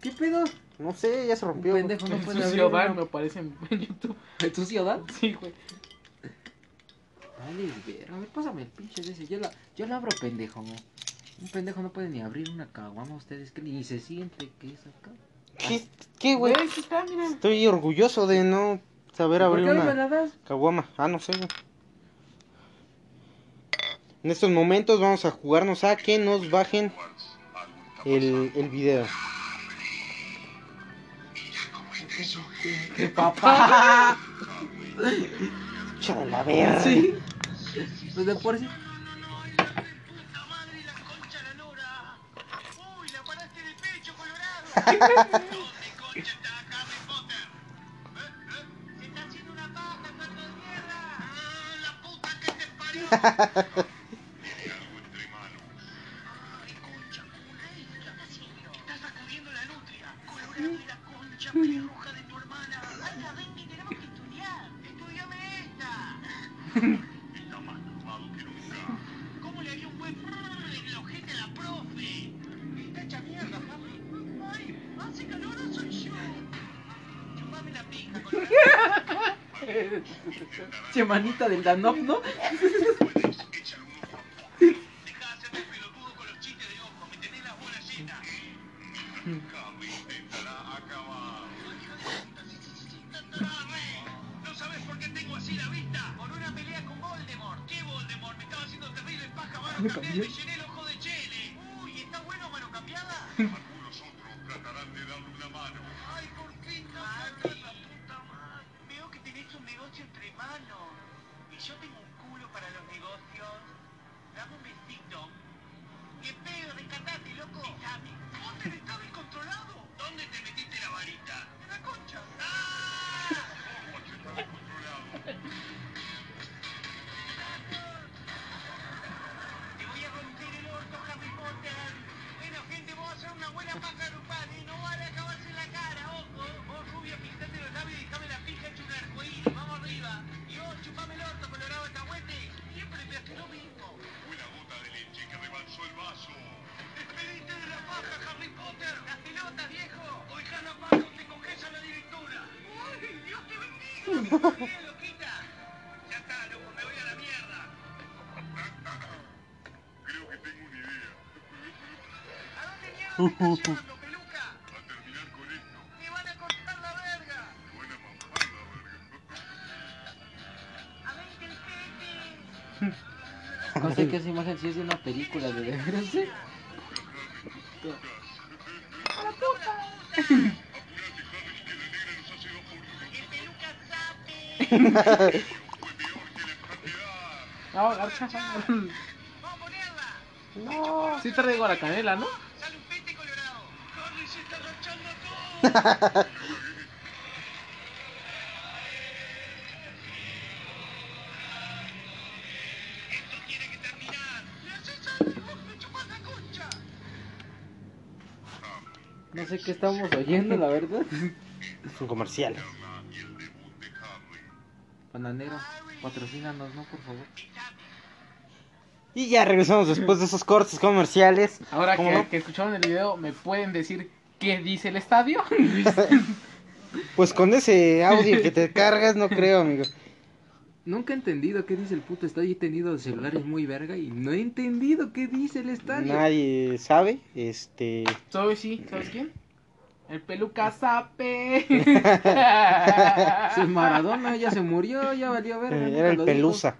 ¿Qué pedo? No sé, ya se Un rompió. pendejo no puede abrir me aparece en YouTube. ¿El sucio Dan? Sí, güey. Dale, ver, a ver, pásame el pinche de ese. Yo la, yo la abro, pendejo. Un pendejo no puede ni abrir una caguama. Ustedes que ni se siente que es acá. ¿Qué, qué, güey? Güey, sí está, mira. Estoy orgulloso de no saber ¿Por abrir qué una das? caguama. Ah, no sé, güey. En estos momentos vamos a jugarnos a que nos bajen el, el video. ¡Qué papá! Chale la verga. sí. Pues de por sí. ¡Puta madre, la concha Está más turbado que nunca. ¿Cómo le haría un buen en el a la profe? Está hecha mierda. ¡Hace calor soy! Chupame la pija. Che manita del ¿no? No sé qué es imagen, si es de una película de veras. ¿sí? ¡El peluca sabe! No. Sí traigo la canela, ¿no? ¡Sale un pete colorado! ¡Harry se está agachando todo! ¡Esto tiene que terminar! ¡Le haces algo! ¡Me chupas la concha! No sé qué estamos oyendo, la verdad. Es un comercial. Bananero, patrocínanos, ¿no? Por favor. Y ya regresamos después de esos cortes comerciales. Ahora ¿Cómo que, no? que escucharon el video, ¿me pueden decir qué dice el estadio? Pues con ese audio que te cargas, no creo, amigo. Nunca he entendido qué dice el puto estadio. He tenido celulares muy verga y no he entendido qué dice el estadio. Nadie sabe. Este. Soy sí, ¿sabes quién? El peluca sape. Sí, Maradona ya se murió, ya valió ver. Eh, Era el Pelusa.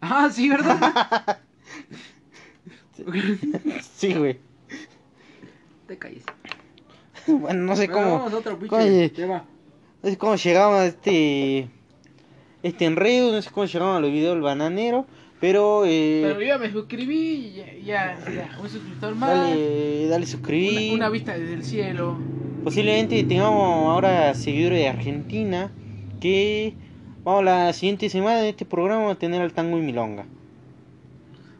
Ah, sí, ¿verdad? Sí, güey. Te calles. Bueno, no sé Bueno, cómo. vamos a otro pinche Oye. tema. No sé cómo llegaba este. Este enredo, no sé cómo llegaban a los videos del bananero. Pero, eh. Pero yo me suscribí y ya, ya, ya, un suscriptor más. dale, dale suscribir. Una, una vista desde el cielo. Posiblemente tengamos ahora seguidores de Argentina. Que vamos la siguiente semana en este programa a tener al tango y milonga.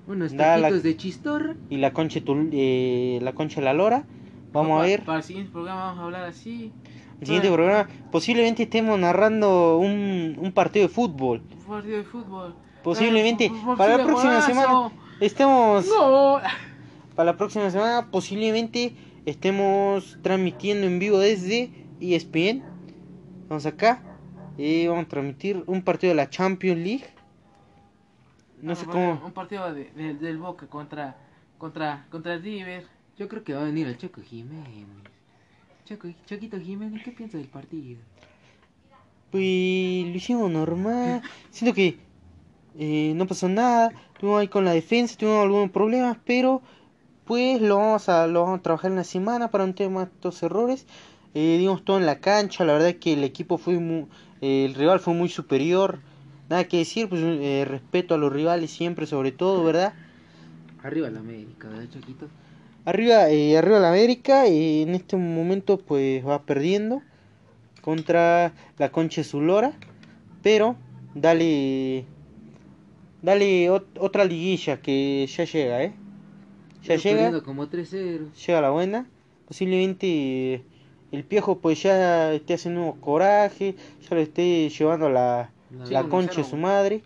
Unos Da la- taquitos de chistorra. Y la concha, eh, la concha de la lora. Vamos a ver. Para el siguiente programa vamos a hablar así. El siguiente programa. Posiblemente estemos narrando un, un partido de fútbol. Un partido de fútbol. Posiblemente para la próxima golazo. semana estemos. No. Para la próxima semana posiblemente estemos transmitiendo en vivo desde ESPN. Vamos acá. Y vamos a transmitir un partido de la Champions League. No sé cómo. Un partido de- de- del Boca contra contra contra el River. Yo creo que va a venir el Choco Jiménez. Choco, Choquito Jiménez, ¿qué piensa del partido? Pues lo hicimos normal. Siento que eh, no pasó nada. Tuvimos ahí con la defensa, tuvimos algunos problemas, pero pues lo vamos a, lo vamos a trabajar en la semana para un tema de estos errores. Eh, dimos todo en la cancha, la verdad es que el equipo fue muy, eh, el rival fue muy superior. Nada que decir, pues eh, respeto a los rivales siempre, sobre todo, ¿verdad? Arriba la América, ¿verdad, Choquito? Arriba, eh, arriba la América, eh, en este momento pues va perdiendo contra la Concha Zulora, pero dale, dale ot- otra liguilla que ya llega, ¿eh? Ya llega, perdiendo como 3-0. llega la buena, posiblemente eh, el Piojo pues ya esté haciendo un coraje, ya lo esté llevando la, la concha de su madre.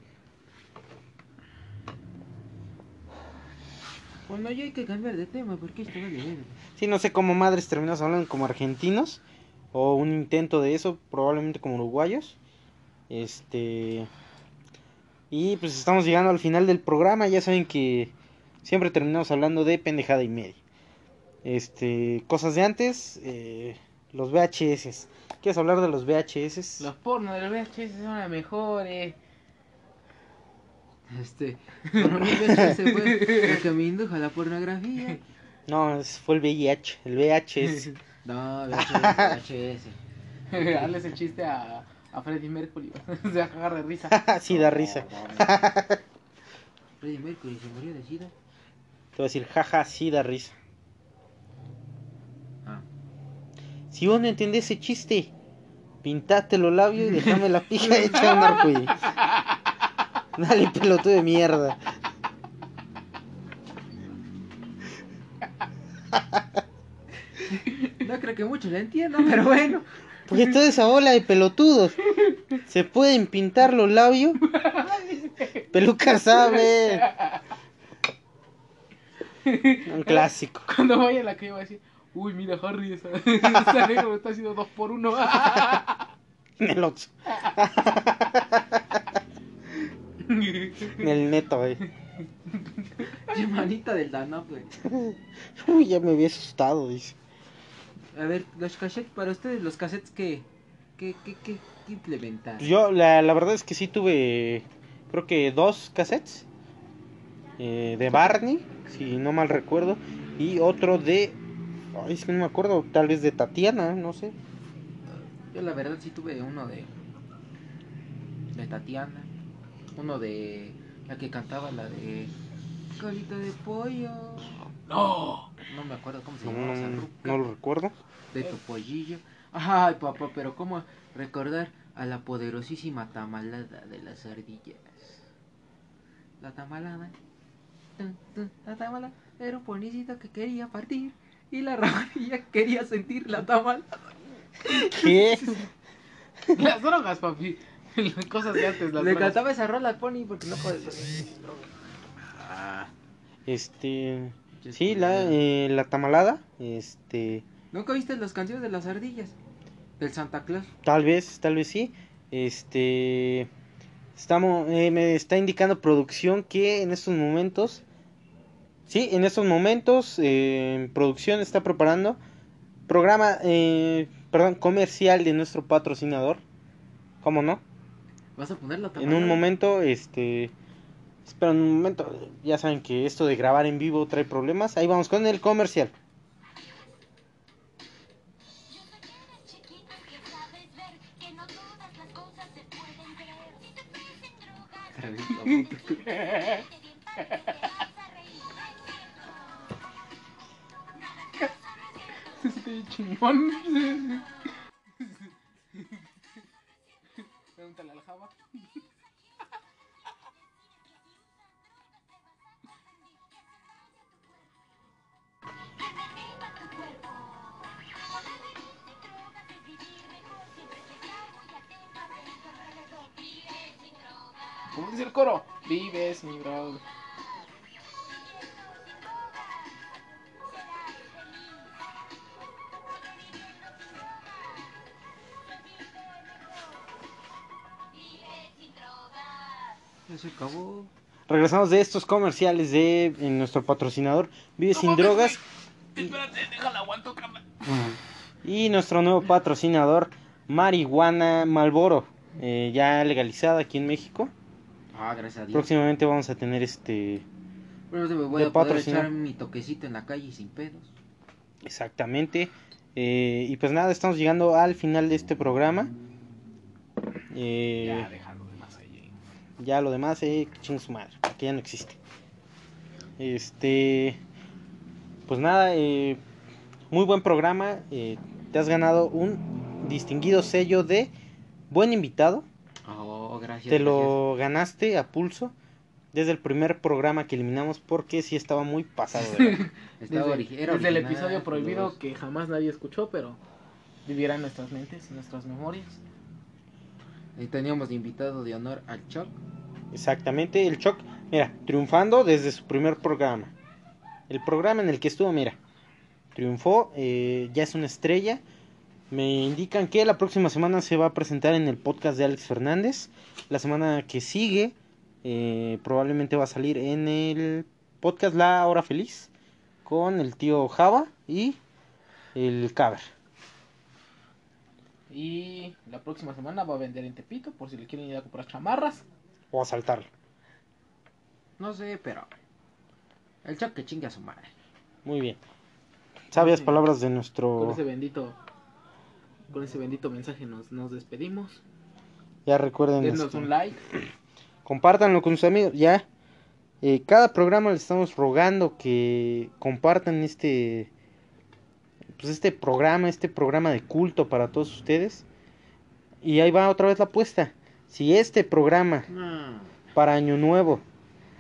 Bueno, ya hay que cambiar de tema porque esto vale ver. Sí, no sé cómo madres terminamos hablando como argentinos. O un intento de eso, probablemente como uruguayos. Este. Y pues estamos llegando al final del programa. Ya saben que siempre terminamos hablando de pendejada y media. Este. Cosas de antes. eh, los VHS. ¿Quieres hablar de los VHS? Los pornos de los VHS son los mejores. Este, mí VHS fue lo que me indujo a la pornografía. No, fue el VIH. El VHS. No, VHS, VHS. Darles el chiste a, a Freddie Mercury. Se va a cagar de risa. sí, da risa. Freddie Mercury se murió de sida. Te voy a decir, jaja, sí da risa. Ah. Si vos no entendés ese chiste, pintaste los labios y dejame la pija hecha de un arcoíris. Dale, pelotudo de mierda. No creo que muchos lo entiendan, pero bueno. Porque toda esa bola de pelotudos se pueden pintar los labios. Peluca sabe. Un clásico. Cuando vaya a la calle va a decir, uy, mira Harry, esa, esa negro me está haciendo dos por uno. En el Oxxo. En el neto, güey. Manita del Danop, güey. Uy, ya me había asustado, dice. A ver, los cassettes, para ustedes, los cassettes que. que, que, que, que implementar. Pues Yo, la, la verdad es que sí tuve, creo que dos cassettes. Eh, de Barney, si no mal recuerdo. Y otro de, ay, es que no me acuerdo, tal vez de Tatiana, no sé. Yo la verdad sí tuve uno de. de Tatiana. Uno de. la que cantaba la de. Colita de pollo. no. No me acuerdo cómo se No, llamaba esa no, ruca. no lo recuerdo. De tu pollillo. Ay, papá, pero cómo recordar a la poderosísima tamalada de las ardillas. La tamalada. Tun, tun, La tamalada era un ponicito que quería partir. Y la ardilla quería sentir la tamalada. ¿Qué? Las drogas, papi. Las cosas de antes, las Le drogas. cantaba esa rola al pony porque no podía. Este, sí, la, eh, la tamalada, este, ¿Nunca viste las canciones de las ardillas? Del Santa Claus. tal vez, tal vez sí. Este, estamos, eh, me está indicando producción que en estos momentos, sí, en estos momentos, eh, producción está preparando programa, eh, perdón, comercial de nuestro patrocinador. ¿Cómo no? ¿Vas a ponerlo En un momento, este... Espera un momento, ya saben que esto de grabar en vivo trae problemas. Ahí vamos con el comercial. Tu alrededor. Vive sin drogas. ¿Cómo dice el coro? Vives, mi bro. Se acabó. Regresamos de estos comerciales de nuestro patrocinador Vive sin drogas Espérate, déjala, aguanto y nuestro nuevo patrocinador Marihuana Malboro, eh, ya legalizada aquí en México. Ah, gracias a Dios. Próximamente vamos a tener este Bueno, se me voy de a poder echar mi toquecito en la calle sin pedos. exactamente. eh, y pues nada, estamos llegando al final de este programa. Eh, Ya, déjalo de más ahí. Ya lo demás, eh, ching su madre, que ya no existe. Este, pues nada, eh, muy buen programa. eh, te has ganado un distinguido sello de buen invitado. Oh, gracias. Te lo ganaste a pulso desde el primer programa que eliminamos porque sí estaba muy pasado. de gracias. Estaba Desde, era desde el episodio prohibido los- que jamás nadie escuchó, pero vivirá en nuestras mentes, en nuestras memorias. Y teníamos invitado de honor al Chuck. Exactamente, el Choc, mira, triunfando desde su primer programa. El programa en el que estuvo, mira, triunfó, eh, ya es una estrella. Me indican que la próxima semana se va a presentar en el podcast de Alex Fernández. La semana que sigue eh, probablemente va a salir en el podcast La Hora Feliz con el tío Java y el Caber. Y la próxima semana va a vender en Tepito, por si le quieren ir a comprar chamarras. O a saltarlo. No sé, pero. El Chuck que chingue a su madre. Muy bien. Sabias Sí. palabras de Con nuestro... ese bendito, con ese bendito mensaje nos, nos despedimos. Ya recuerden... Denos este, un like. compártanlo con sus amigos. Ya, eh, cada programa les estamos rogando que compartan este, pues este programa, este programa de culto para todos ustedes. Y ahí va otra vez la apuesta. Si este programa No. para Año Nuevo,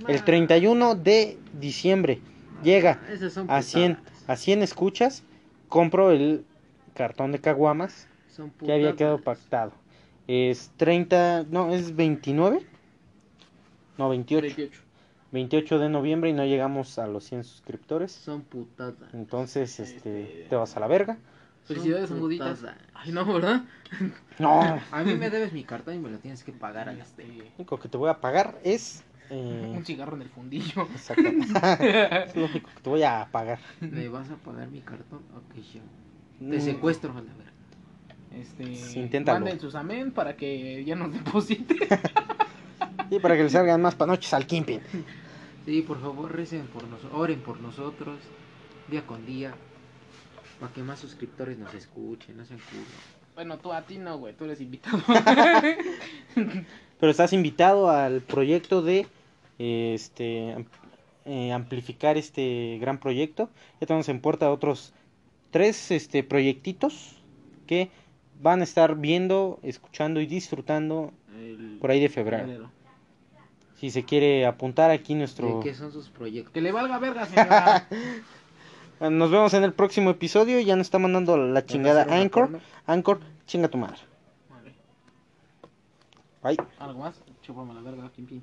el 31 de diciembre, llega a 100, putadas. a 100 escuchas, compro el cartón de caguamas que había quedado pactado. Es 30, no, es 29. No, 28. 28. 28 de noviembre y no llegamos a los 100 suscriptores. Son putadas. Entonces, este, Este- te vas a la verga. Felicidades, putadas. Ay, no, ¿verdad? No, A mí me debes mi cartón y me lo tienes que pagar a Este, lo único que te voy a pagar es... eh, un cigarro en el fundillo. exactamente. es lo único que te voy a pagar. ¿Me vas a pagar mi cartón? Ok, yo. Mm, Te secuestro a la verga. Este, Sí, inténtalo. manden sus amén para que ya nos deposite. Y para que les salgan más panoches al Kimpin. Sí, por favor, recen por nosotros, oren por nosotros, día con día, para que más suscriptores nos escuchen, no sean culo. Bueno, tú a ti no, güey, tú eres invitado. Pero estás invitado al proyecto de este eh, amplificar este gran proyecto. Ya tenemos en puerta otros tres este proyectitos que van a estar viendo, escuchando y disfrutando El- por ahí de febrero. Si se quiere apuntar aquí ¿De nuestro... qué son sus proyectos? Que le valga verga, señora. Nos vemos en el próximo episodio. Ya nos está mandando la chingada Anchor. Anchor, chinga tu madre. Vale. Bye. ¿Algo más? Chúpame la verga, Kim Pim.